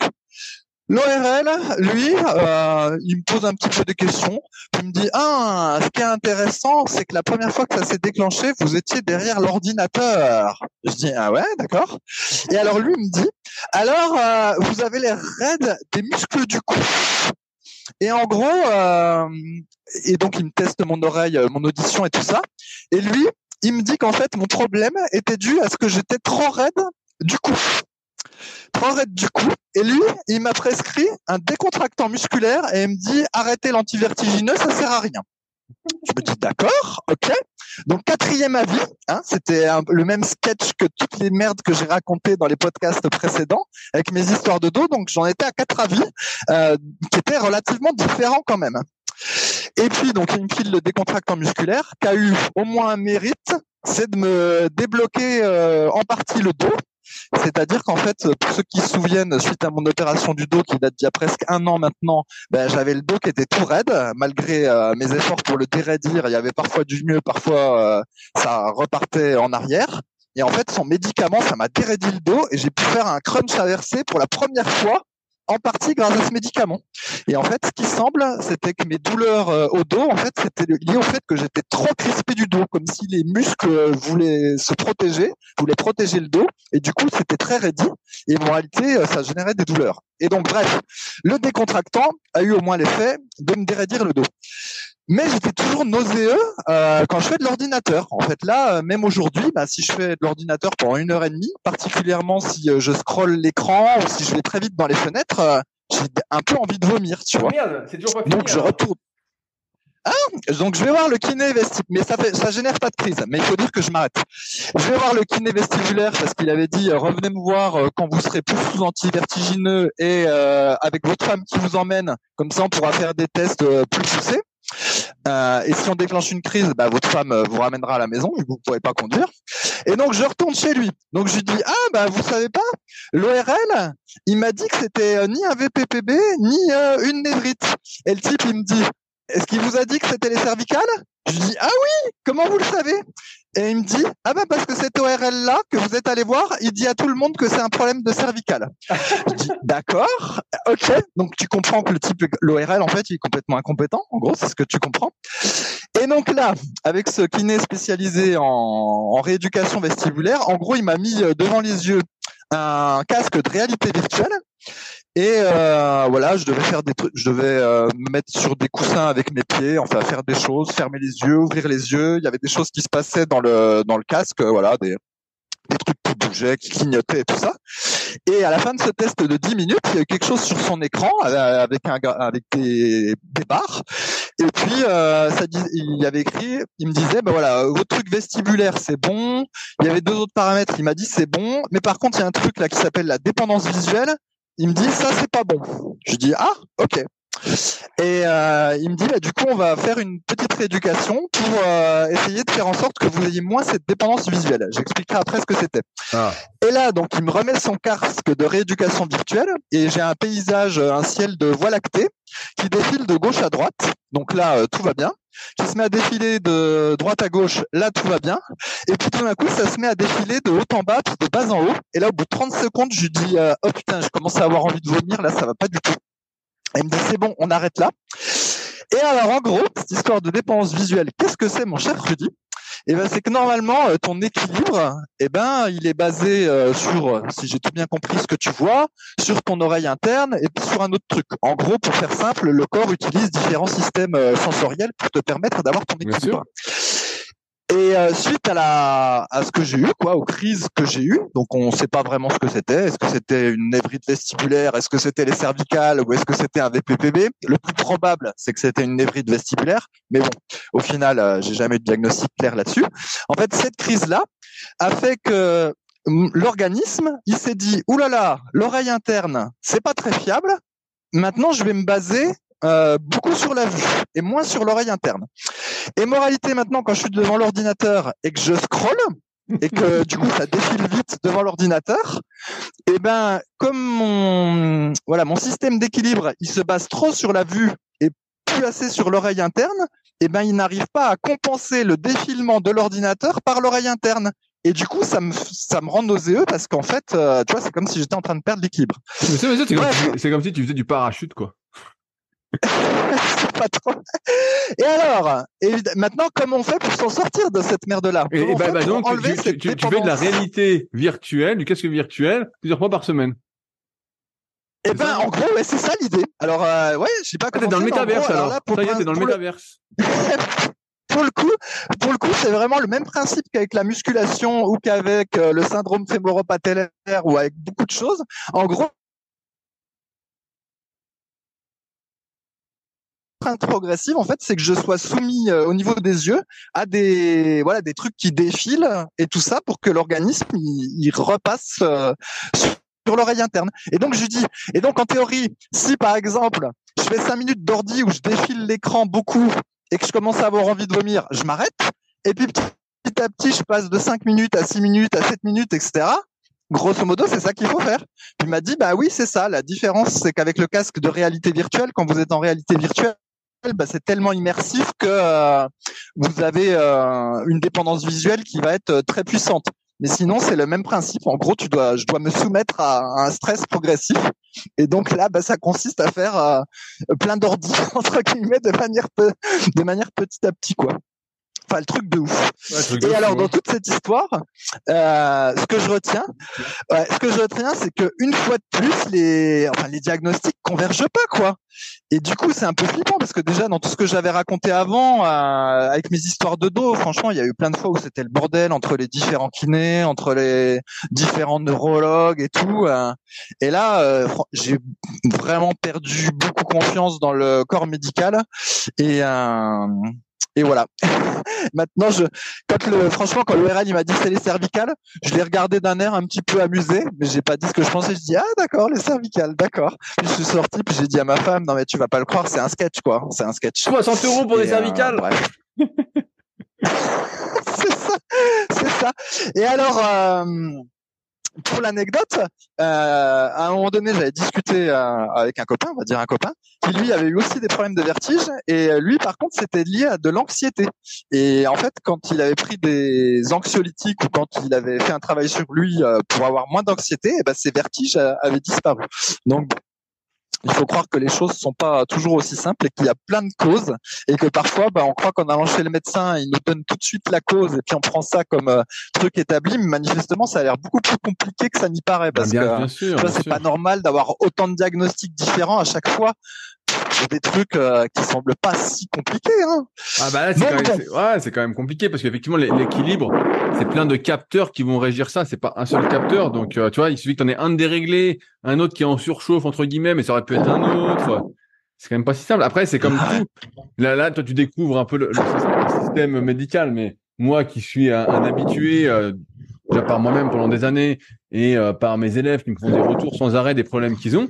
L'ORL, lui, euh, il me pose un petit peu de questions. Il me dit ah, ce qui est intéressant, c'est que la première fois que ça s'est déclenché, vous étiez derrière l'ordinateur. Je dis ah ouais, d'accord. Et alors lui me dit alors euh, vous avez les raides des muscles du cou. Et en gros, euh, et donc il me teste mon oreille, mon audition et tout ça. Et lui, il me dit qu'en fait mon problème était dû à ce que j'étais trop raide du cou raide du cou. Et lui, il m'a prescrit un décontractant musculaire et il me dit arrêtez l'antivertigineux, ça sert à rien. Je me dis d'accord, ok. Donc quatrième avis, hein, c'était le même sketch que toutes les merdes que j'ai racontées dans les podcasts précédents avec mes histoires de dos. Donc j'en étais à quatre avis euh, qui étaient relativement différents quand même. Et puis donc il me file le décontractant musculaire qui a eu au moins un mérite, c'est de me débloquer euh, en partie le dos c'est-à-dire qu'en fait, pour ceux qui se souviennent, suite à mon opération du dos qui date d'il y a presque un an maintenant, ben, j'avais le dos qui était tout raide, malgré euh, mes efforts pour le déraidir. Il y avait parfois du mieux, parfois euh, ça repartait en arrière. Et en fait, son médicament, ça m'a déraidi le dos et j'ai pu faire un crunch inversé pour la première fois en partie grâce à ce médicament. Et en fait, ce qui semble, c'était que mes douleurs euh, au dos, en fait, c'était lié au fait que j'étais trop crispé du dos, comme si les muscles euh, voulaient se protéger, voulaient protéger le dos, et du coup, c'était très raidi. Et en réalité, euh, ça générait des douleurs. Et donc, bref, le décontractant a eu au moins l'effet de me déraidir le dos mais j'étais toujours nauséeux euh, quand je fais de l'ordinateur. En fait, là, euh, même aujourd'hui, bah, si je fais de l'ordinateur pendant une heure et demie, particulièrement si euh, je scrolle l'écran ou si je vais très vite dans les fenêtres, j'ai un peu envie de vomir, tu vois. Merde, c'est toujours pas fini, Donc je retourne. Ah, donc je vais voir le kiné vestibulaire, mais ça fait, ça génère pas de crise. Mais il faut dire que je m'arrête. Je vais voir le kiné vestibulaire parce qu'il avait dit revenez me voir quand vous serez plus sous anti-vertigineux et avec votre femme qui vous emmène. Comme ça, on pourra faire des tests plus poussés. Euh, et si on déclenche une crise, bah, votre femme euh, vous ramènera à la maison, vous ne pourrez pas conduire. Et donc je retourne chez lui. Donc je lui dis ah bah vous savez pas, l'ORL, il m'a dit que c'était euh, ni un VPPB ni une névrite. Et le type il me dit est-ce qu'il vous a dit que c'était les cervicales? Je lui dis ah oui, comment vous le savez? Et il me dit, ah ben parce que cette ORL-là que vous êtes allé voir, il dit à tout le monde que c'est un problème de cervical. je dis, [LAUGHS] d'accord, ok. Donc tu comprends que le type, l'ORL, en fait, il est complètement incompétent. En gros, c'est ce que tu comprends. Et donc là, avec ce kiné spécialisé en, en rééducation vestibulaire, en gros, il m'a mis euh, devant les yeux un casque de réalité virtuelle et euh, voilà, je devais faire des trucs, je devais euh, me mettre sur des coussins avec mes pieds, enfin faire des choses, fermer les yeux, ouvrir les yeux. Il y avait des choses qui se passaient dans le dans le casque, voilà, des des trucs qui bougeaient, qui clignotaient et tout ça. Et à la fin de ce test de 10 minutes, il y a eu quelque chose sur son écran euh, avec un avec des, des barres. Et puis euh, ça dit, il y avait écrit, il me disait, ben voilà, votre truc vestibulaire c'est bon. Il y avait deux autres paramètres. Il m'a dit c'est bon, mais par contre il y a un truc là qui s'appelle la dépendance visuelle. Il me dit ça c'est pas bon. Je dis ah ok. Et euh, il me dit bah, du coup on va faire une petite rééducation pour euh, essayer de faire en sorte que vous ayez moins cette dépendance visuelle. J'expliquerai après ce que c'était. Ah. Et là donc il me remet son casque de rééducation virtuelle et j'ai un paysage, un ciel de voie lactée qui défile de gauche à droite. Donc là euh, tout va bien qui se met à défiler de droite à gauche, là tout va bien. Et puis tout d'un coup, ça se met à défiler de haut en bas, puis de bas en haut. Et là, au bout de 30 secondes, je lui dis, euh, oh putain, je commence à avoir envie de vomir, là ça va pas du tout. Elle me dit, c'est bon, on arrête là. Et alors, en gros, cette histoire de dépense visuelle, qu'est-ce que c'est, mon cher Rudy? Eh ben, c'est que normalement, euh, ton équilibre, eh ben, il est basé euh, sur, si j'ai tout bien compris ce que tu vois, sur ton oreille interne et puis sur un autre truc. En gros, pour faire simple, le corps utilise différents systèmes euh, sensoriels pour te permettre d'avoir ton équilibre. Et euh, suite à la à ce que j'ai eu, quoi, aux crises que j'ai eues, donc on ne sait pas vraiment ce que c'était. Est-ce que c'était une névrite vestibulaire Est-ce que c'était les cervicales Ou est-ce que c'était un VPPB Le plus probable, c'est que c'était une névrite vestibulaire. Mais bon, au final, euh, j'ai jamais eu de diagnostic clair là-dessus. En fait, cette crise-là a fait que hum, l'organisme, il s'est dit, oulala, l'oreille interne, c'est pas très fiable. Maintenant, je vais me baser euh, beaucoup sur la vue et moins sur l'oreille interne. Et moralité maintenant, quand je suis devant l'ordinateur et que je scrolle et que [LAUGHS] du coup ça défile vite devant l'ordinateur, et eh ben comme mon voilà mon système d'équilibre, il se base trop sur la vue et plus assez sur l'oreille interne, et eh ben il n'arrive pas à compenser le défilement de l'ordinateur par l'oreille interne. Et du coup, ça me, ça me rend nauséeux parce qu'en fait, euh, tu vois, c'est comme si j'étais en train de perdre l'équilibre. C'est comme, comme, si tu faisais du parachute, quoi. [LAUGHS] pas trop. Et alors, maintenant, comment on fait pour s'en sortir de cette merde-là? Et, bah, bah donc, tu, tu, fais de la réalité virtuelle, du casque virtuel, plusieurs fois par semaine. Eh ben, en gros, ouais, c'est ça l'idée. Alors, euh, ouais, je sais pas ah, comment. T'es dans le métaverse, alors. Là, pour ça y est, t'es dans le métaverse. [LAUGHS] pour le coup, pour le coup, c'est vraiment le même principe qu'avec la musculation ou qu'avec euh, le syndrome fémoro-patellaire ou avec beaucoup de choses. En gros, progressive, en fait, c'est que je sois soumis euh, au niveau des yeux à des voilà des trucs qui défilent et tout ça pour que l'organisme il, repasse euh, sur l'oreille interne. Et donc je dis, et donc en théorie, si par exemple je fais cinq minutes d'ordi où je défile l'écran beaucoup et que je commence à avoir envie de vomir, je m'arrête. Et puis petit à petit, je passe de 5 minutes à 6 minutes à 7 minutes, etc. Grosso modo, c'est ça qu'il faut faire. Il m'a dit, bah oui, c'est ça. La différence, c'est qu'avec le casque de réalité virtuelle, quand vous êtes en réalité virtuelle, bah, c'est tellement immersif que euh, vous avez euh, une dépendance visuelle qui va être euh, très puissante. Mais sinon, c'est le même principe. En gros, tu dois, je dois me soumettre à, un stress progressif. Et donc là, bah, ça consiste à faire plein d'ordi [LAUGHS] entre guillemets de manière, de manière petit à petit, quoi enfin le truc de ouf. et alors dans toute cette histoire, euh, ce que je retiens, ce que je retiens, c'est que une fois de plus, les, enfin les diagnostics convergent pas quoi. Et du coup, c'est un peu flippant parce que déjà dans tout ce que j'avais raconté avant, euh, avec mes histoires de dos, franchement, il y a eu plein de fois où c'était le bordel entre les différents kinés, entre les différents neurologues et tout. Euh. et là, euh, j'ai vraiment perdu beaucoup confiance dans le corps médical et et voilà. [LAUGHS] Maintenant, je, quand le, franchement, quand l'ORL il m'a dit c'est les cervicales, je l'ai regardé d'un air un petit peu amusé, mais j'ai pas dit ce que je pensais. Je dis ah d'accord, les cervicales, d'accord. Puis je suis sorti, puis j'ai dit à ma femme non mais tu vas pas le croire, c'est un sketch quoi, c'est un sketch. 60 euros pour les euh, cervicales. [LAUGHS] c'est ça, c'est ça. Et alors. Euh, pour l'anecdote, euh, à un moment donné, j'avais discuté euh, avec un copain, on va dire un copain, qui lui avait eu aussi des problèmes de vertige. Et lui, par contre, c'était lié à de l'anxiété. Et en fait, quand il avait pris des anxiolytiques ou quand il avait fait un travail sur lui pour avoir moins d'anxiété, eh ben, ses vertiges avaient disparu. Donc, il faut croire que les choses sont pas toujours aussi simples et qu'il y a plein de causes et que parfois, bah, on croit qu'en allant chez le médecin, il nous donne tout de suite la cause et puis on prend ça comme euh, truc établi. Mais manifestement, ça a l'air beaucoup plus compliqué que ça n'y paraît parce bien, que c'est pas normal d'avoir autant de diagnostics différents à chaque fois des trucs euh, qui semblent pas si compliqués. Hein. Ah bah là, c'est quand, même, ouais, c'est quand même compliqué parce qu'effectivement, l'équilibre, c'est plein de capteurs qui vont régir ça. C'est pas un seul capteur. Donc, euh, tu vois, il suffit que tu en aies un déréglé, un autre qui est en surchauffe, entre guillemets, mais ça aurait pu être un autre. C'est quand même pas si simple. Après, c'est comme tout. Là, là, toi, tu découvres un peu le, système médical, mais moi qui suis un, habitué, euh, déjà par moi-même pendant des années et par mes élèves qui me font des retours sans arrêt des problèmes qu'ils ont,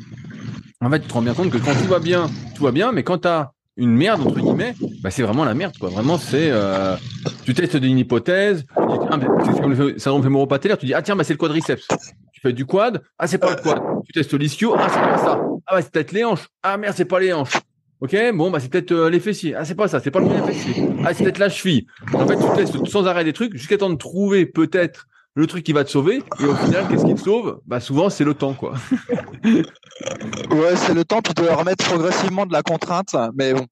en fait, tu te rends bien compte que quand tout va bien, tout va bien, mais quand tu as une merde, entre guillemets, bah, c'est vraiment la merde, quoi. Vraiment, c'est, euh, tu testes une hypothèse, ah, c'est comme le syndrome tu dis, ah, tiens, bah, c'est le quadriceps. Tu fais du quad, ah, c'est pas le quad. Tu testes l'ischio, ah, c'est pas ça. Ah, bah, c'est peut-être les hanches. Ah, merde, c'est pas les hanches. Ok, bon, bah, c'est peut-être euh, les fessiers. Ah, c'est pas ça, c'est pas le premier fessier. Ah, c'est peut-être la cheville. En fait, tu testes sans arrêt des trucs jusqu'à temps de trouver peut-être le truc qui va te sauver. Et au final, qu'est-ce qui te sauve? Bah souvent, c'est le temps, quoi. [LAUGHS] ouais, c'est le temps, puis de remettre progressivement de la contrainte. Mais bon,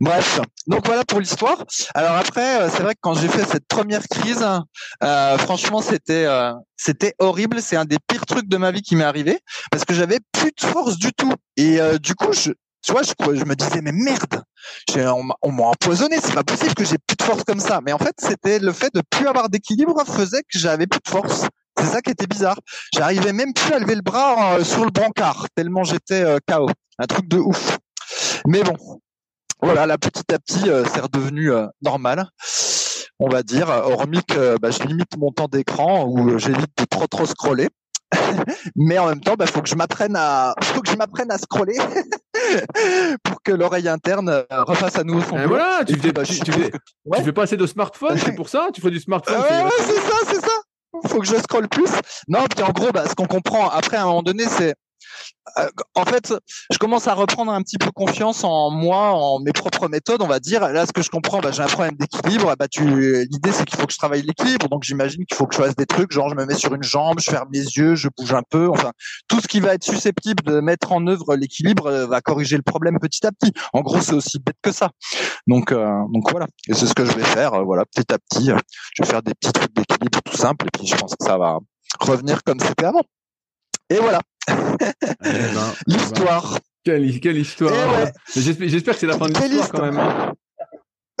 bref. Donc voilà pour l'histoire. Alors après, euh, c'est vrai que quand j'ai fait cette première crise, euh, franchement, c'était euh, c'était horrible. C'est un des pires trucs de ma vie qui m'est arrivé parce que j'avais plus de force du tout. Et du coup, je, tu vois, je, je me disais, mais merde, on m'a empoisonné, c'est pas possible que j'ai plus de force comme ça. Mais en fait, c'était le fait de plus avoir d'équilibre faisait que j'avais plus de force. C'est ça qui était bizarre. J'arrivais même plus à lever le bras euh, sur le brancard, tellement j'étais euh, KO. Un truc de ouf. Mais bon, voilà, là petit à petit, euh, c'est redevenu normal, on va dire, hormis que bah, je limite mon temps d'écran ou j'évite de trop trop scroller. [LAUGHS] mais en même temps, bah, faut que je m'apprenne à, faut que je m'apprenne à scroller [LAUGHS] [LAUGHS] pour que l'oreille interne euh, refasse à nouveau son. Et voilà, tu, fais, bah, tu, fais, pas assez de smartphone, c'est pour ça. Tu fais du smartphone. ouais, c'est ça, c'est ça. Faut que je scrolle plus. Non, puis en gros, bah, ce qu'on comprend après à un moment donné, c'est en fait, je commence à reprendre un petit peu confiance en moi, en mes propres méthodes, on va dire. Là, ce que je comprends, bah, j'ai un problème d'équilibre. Bah, tu, l'idée, c'est qu'il faut que je travaille l'équilibre. Donc, j'imagine qu'il faut que je fasse des trucs, genre, je me mets sur une jambe, je ferme les yeux, je bouge un peu. Enfin, tout ce qui va être susceptible de mettre en œuvre l'équilibre euh, va corriger le problème petit à petit. En gros, c'est aussi bête que ça. Donc, euh, donc voilà. Et c'est ce que je vais faire. voilà, petit à petit, je vais faire des petits trucs d'équilibre tout simple. Et puis, je pense que ça va revenir comme c'était avant. Et voilà. [LAUGHS] Eh ben, l'histoire. Quelle, quelle, histoire. Eh j'espère que c'est la fin de l'histoire quand même. Hein.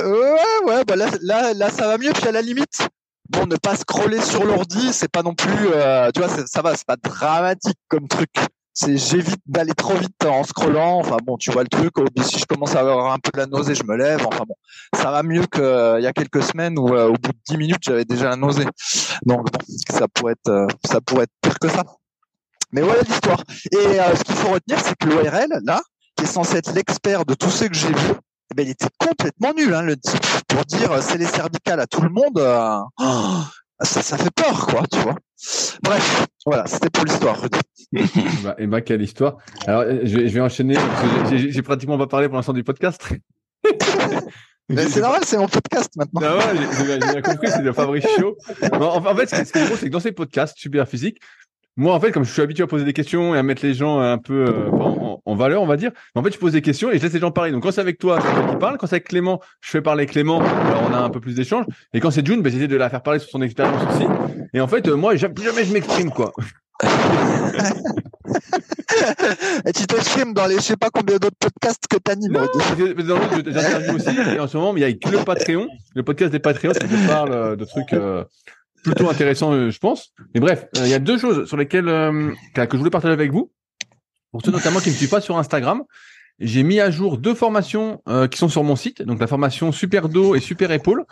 Ouais, ouais, bah là, là, là, ça va mieux. Puis à la limite, bon, ne pas scroller sur l'ordi, c'est pas non plus, euh, tu vois, ça va, c'est pas dramatique comme truc. C'est j'évite d'aller trop vite en scrollant. Enfin bon, tu vois le truc. Si je commence à avoir un peu de la nausée, je me lève. Enfin bon, ça va mieux qu'il euh, y a quelques semaines où euh, au bout de 10 minutes, j'avais déjà la nausée. Donc bon, ça pourrait être, ça pourrait être pire que ça. Mais voilà l'histoire. Et euh, ce qu'il faut retenir, c'est que l'ORL, là, qui est censé être l'expert de tout ce que j'ai vu, eh ben, il était complètement nul, hein, le type. Pour dire euh, c'est les cervicales à tout le monde, euh, oh, ça, ça fait peur, quoi, tu vois. Bref, voilà, c'était pour l'histoire. et [LAUGHS] bah, quelle histoire. Alors, je vais, je vais enchaîner, j'ai pratiquement pas parlé pour l'instant du podcast. [LAUGHS] c'est normal, c'est mon podcast maintenant. Ah ouais, j'ai bien compris, c'est le Fabrice Show. En, en fait, ce qui est drôle, c'est que dans ces podcasts super physiques, moi, en fait, comme je suis habitué à poser des questions et à mettre les gens un peu euh, en, valeur, on va dire, en fait, je pose des questions et je laisse les gens parler. Donc, quand c'est avec toi, c'est toi qui parle. Quand c'est avec Clément, je fais parler Clément. Alors, on a un peu plus d'échanges. Et quand c'est June, ben, j'essaie de la faire parler sur son expérience aussi. Et en fait, euh, moi, jamais, jamais je m'exprime, quoi. [LAUGHS] et tu t'exprimes dans les je sais pas combien d'autres podcasts que t'animes. J'interviewe aussi. Et en ce moment, il y a que le Patreon, le podcast des Patreons, qui parle euh, de trucs plutôt intéressant, euh, je pense. Mais bref, euh, il y a deux choses sur lesquelles euh, que je voulais partager avec vous. Pour ceux notamment qui ne me suivent pas sur Instagram, j'ai mis à jour deux formations qui sont sur mon site. Donc la formation Super Dos et Super Épaule.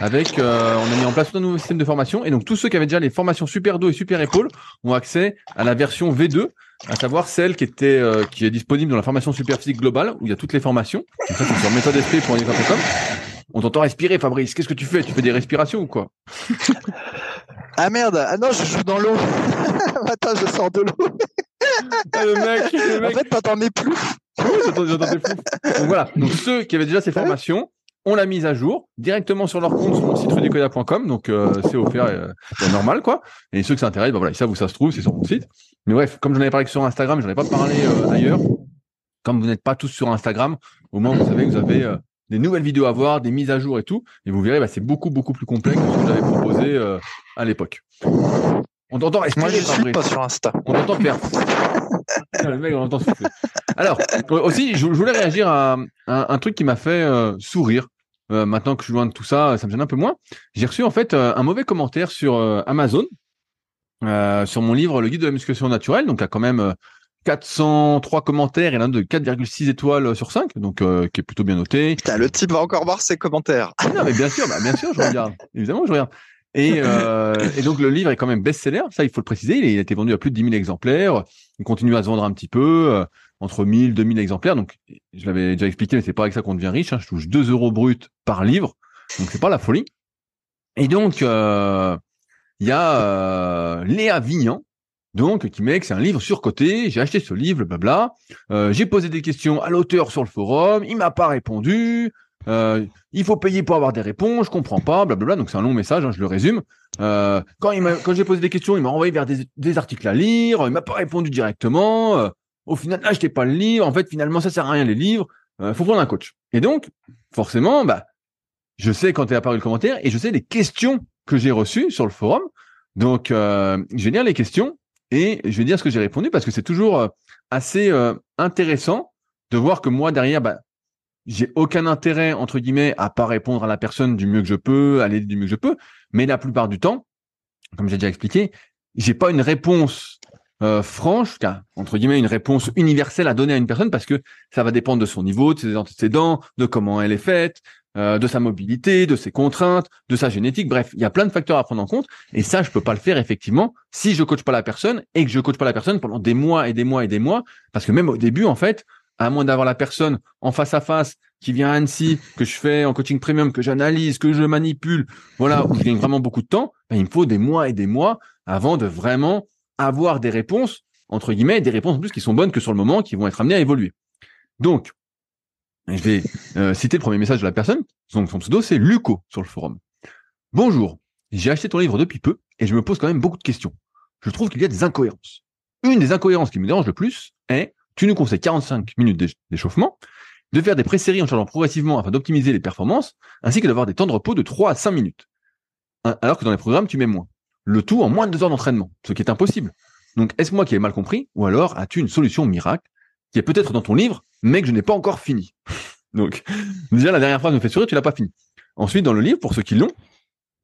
Avec, on a mis en place un nouveau système de formation. Et donc tous ceux qui avaient déjà les formations Super Dos et Super Épaule ont accès à la version V2, à savoir celle qui était qui est disponible dans la formation Super Physique Globale où il y a toutes les formations. Donc ça c'est sur méthodesp.com. On t'entend respirer, Fabrice. Qu'est-ce que tu fais? Tu fais des respirations ou quoi? [LAUGHS] Ah merde, ah non, je joue dans l'eau. [LAUGHS] Attends, je sors de l'eau. Ah, le mec, le [LAUGHS] En fait, t'entendais plus. Oui, j'entends-. Donc voilà. Donc ceux qui avaient déjà ces formations, on l'a mise à jour directement sur leur compte sur mon site rudicoya.com. Donc euh, c'est offert, euh, c'est normal quoi. Et ceux qui s'intéressent, bah voilà, ils savent où ça se trouve, c'est sur mon site. Mais bref, comme j'en avais parlé que sur Instagram, j'en ai pas parlé euh, ailleurs. Comme vous n'êtes pas tous sur Instagram, au moins vous savez que vous avez euh, des nouvelles vidéos à voir, des mises à jour et tout. Et vous verrez, bah, c'est beaucoup beaucoup plus complet que ce que j'avais proposé euh, à l'époque. On t'entend Moi, je suis pas sur Insta. On t'entend. Putain, [LAUGHS] le mec, on entend souffler. Alors, euh, aussi, je, voulais réagir à, à un truc qui m'a fait euh, sourire. Euh, maintenant que je suis loin de tout ça, ça me gêne un peu moins. J'ai reçu en fait un mauvais commentaire sur Amazon, sur mon livre Le guide de la musculation naturelle. Donc, il y a quand même 403 commentaires et l'un de 4,6 étoiles sur 5, donc euh, qui est plutôt bien noté. Putain, le type va encore voir ses commentaires. Ah non, mais bien sûr, bah, bien sûr, je regarde. [LAUGHS] Évidemment, je regarde. Et, euh, et donc le livre est quand même best-seller, ça il faut le préciser. Il a été vendu à plus de 10 000 exemplaires. Il continue à se vendre un petit peu, euh, entre 1000 2000 exemplaires. Donc je l'avais déjà expliqué, mais c'est pas avec ça qu'on devient riche. hein. Je touche 2 euros brut par livre, donc c'est pas la folie. Et donc euh, il y a euh, Léa Vignan, donc qui que c'est un livre surcoté. J'ai acheté ce livre, blabla. Euh, j'ai posé des questions à l'auteur sur le forum, il m'a pas répondu. Euh, il faut payer pour avoir des réponses, je comprends pas, blablabla. Donc c'est un long message, hein, je le résume. Euh, quand il quand j'ai posé des questions, il m'a envoyé vers des, articles à lire, il m'a pas répondu directement. Euh, au final, achetez pas le livre. En fait, finalement, ça sert à rien les livres. Euh, faut prendre un coach. Et donc, forcément, bah, je sais quand est apparu le commentaire et je sais les questions que j'ai reçues sur le forum. Donc, je vais les questions et je vais dire ce que j'ai répondu parce que c'est toujours euh, assez euh, intéressant de voir que moi derrière, bah, j'ai aucun intérêt entre guillemets à pas répondre à la personne du mieux que je peux, à l'aider du mieux que je peux, mais la plupart du temps, comme j'ai déjà expliqué, j'ai pas une réponse euh, franche, entre guillemets une réponse universelle à donner à une personne parce que ça va dépendre de son niveau, de ses antécédents, de comment elle est faite, euh, de sa mobilité, de ses contraintes, de sa génétique. Bref, il y a plein de facteurs à prendre en compte et ça, je peux pas le faire effectivement si je coach pas la personne et que je coach pas la personne pendant des mois et des mois et des mois, parce que même au début, en fait, à moins d'avoir la personne en face à face qui vient à Annecy, que je fais en coaching premium, que j'analyse, que je manipule, voilà, où je gagne vraiment beaucoup de temps, ben, il me faut des mois et des mois avant de vraiment avoir des réponses, entre guillemets, des réponses en plus qui sont bonnes que sur le moment, qui vont être amenées à évoluer. Donc, je vais euh, citer le premier message de la personne. Donc, son pseudo, c'est Luco sur le forum. Bonjour, j'ai acheté ton livre depuis peu et je me pose quand même beaucoup de questions. Je trouve qu'il y a des incohérences. Une des incohérences qui me dérange le plus est, tu nous conseilles 45 minutes d'éch- d'échauffement, de faire des pré-séries en changeant progressivement afin d'optimiser les performances, ainsi que d'avoir des temps de repos de 3 à 5 minutes. Hein, Alors que dans les programmes, tu mets moins. Le tout en moins de 2 heures d'entraînement, ce qui est impossible. Donc, est-ce moi qui ai mal compris, ou alors as-tu une solution miracle? Qui est peut-être dans ton livre, mais que je n'ai pas encore fini [LAUGHS] Donc, déjà, la dernière phrase me fait sourire, tu l'as pas fini. Ensuite, dans le livre, pour ceux qui l'ont,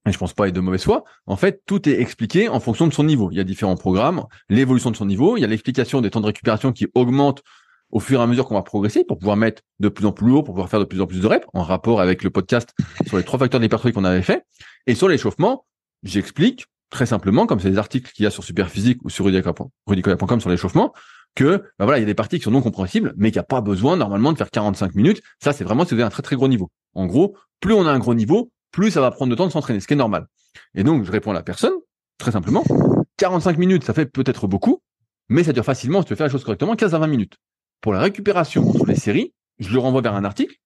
et je pense pas être de mauvaise foi, en fait, tout est expliqué en fonction de son niveau. Il y a différents programmes, l'évolution de son niveau, il y a l'explication des temps de récupération qui augmentent au fur et à mesure qu'on va progresser pour pouvoir mettre de plus en plus lourd, pour pouvoir faire de plus en plus de reps, en rapport avec le podcast [LAUGHS] sur les trois facteurs d'hypertrophie qu'on avait fait. Et sur l'échauffement, j'explique très simplement, comme c'est des articles qu'il y a sur Superphysique ou sur rudicoya.com sur l'échauffement, que bah voilà, il y a des parties qui sont non compréhensibles, mais qu'il n'y a pas besoin normalement de faire 45 minutes. Ça, c'est vraiment si vous un très très gros niveau. En gros, plus on a un gros niveau, plus ça va prendre de temps de s'entraîner, ce qui est normal. Et donc, je réponds à la personne, très simplement, 45 minutes, ça fait peut-être beaucoup, mais ça dure facilement, si tu faire la chose correctement, 15 à 20 minutes. Pour la récupération entre les séries, je le renvoie vers un article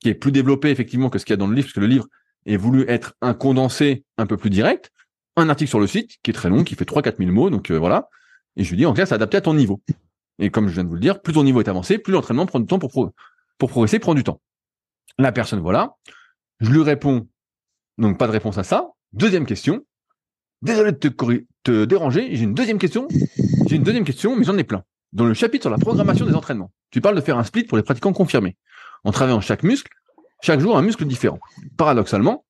qui est plus développé effectivement que ce qu'il y a dans le livre, parce que le livre est voulu être un condensé un peu plus direct. Un article sur le site qui est très long, qui fait 3-4 000 mots, donc euh, voilà. Et je lui dis, en clair, c'est adapté à ton niveau. Et comme je viens de vous le dire, plus ton niveau est avancé, plus l'entraînement prend du temps pour, pour progresser, prend du temps. La personne, voilà. Je lui réponds, donc pas de réponse à ça. Deuxième question. Désolé de te, te déranger, j'ai une deuxième question. J'ai une deuxième question, mais j'en ai plein. Dans le chapitre sur la programmation des entraînements, tu parles de faire un split pour les pratiquants confirmés, en travaillant chaque muscle, chaque jour un muscle différent. Paradoxalement,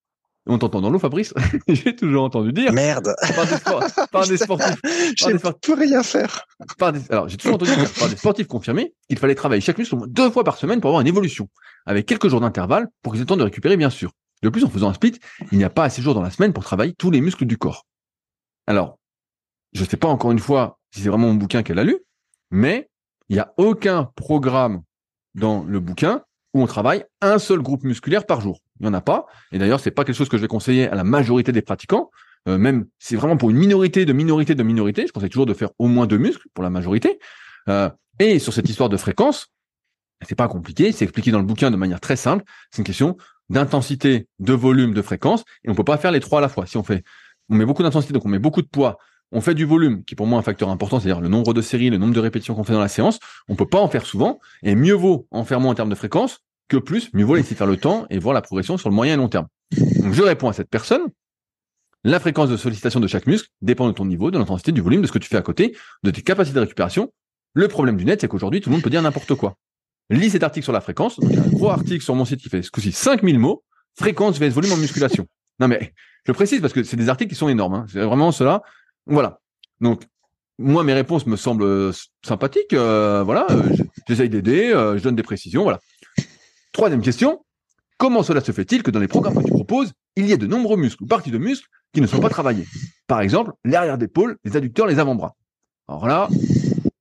on t'entend dans l'eau, Fabrice, [LAUGHS] j'ai toujours entendu dire Merde. par des, spor- par des sportifs Je ne peux rien faire. par des, alors j'ai toujours entendu dire par des sportifs confirmés qu'il fallait travailler chaque muscle au moins deux fois par semaine pour avoir une évolution, avec quelques jours d'intervalle pour qu'ils aient le temps de récupérer bien sûr. De plus, en faisant un split, il n'y a pas assez de jours dans la semaine pour travailler tous les muscles du corps. Alors, je sais pas encore une fois si c'est vraiment mon bouquin qu'elle a lu, mais il n'y a aucun programme dans le bouquin où on travaille un seul groupe musculaire par jour. Il n'y en a pas. Et d'ailleurs, c'est pas quelque chose que je vais conseiller à la majorité des pratiquants, euh, même c'est vraiment pour une minorité de minorité de minorité, je conseille toujours de faire au moins deux muscles pour la majorité. Euh, et sur cette histoire de fréquence, c'est pas compliqué, c'est expliqué dans le bouquin de manière très simple. C'est une question d'intensité, de volume, de fréquence, et on peut pas faire les trois à la fois. Si on fait, on met beaucoup d'intensité, donc on met beaucoup de poids, on fait du volume, qui est pour moi un facteur important, c'est-à-dire le nombre de séries, le nombre de répétitions qu'on fait dans la séance, on peut pas en faire souvent, et mieux vaut en faire moins en termes de fréquence que plus, mieux vaut laisser faire le temps et voir la progression sur le moyen et long terme. Je réponds à cette personne, la fréquence de sollicitation de chaque muscle dépend de ton niveau, de l'intensité, du volume, de ce que tu fais à côté, de tes capacités de récupération. Le problème du net, c'est qu'aujourd'hui, tout le monde peut dire n'importe quoi. Lis cet article sur la fréquence. Donc, il y gros article sur mon site qui fait ce coup-ci 5000 mots. Fréquence vs volume en musculation. Non, mais je précise parce que c'est des articles qui sont énormes. Hein. C'est vraiment cela. Voilà. Donc, moi, mes réponses me semblent euh, sympathiques. Euh, voilà. Euh, J'essaye d'aider. Je donne des précisions. Voilà. Troisième question. Comment cela se fait-il que dans les programmes que tu proposes, il y ait de nombreux muscles ou parties de muscles qui ne sont pas travaillés Par exemple, l'arrière d'épaule, les adducteurs, les avant-bras. Alors là,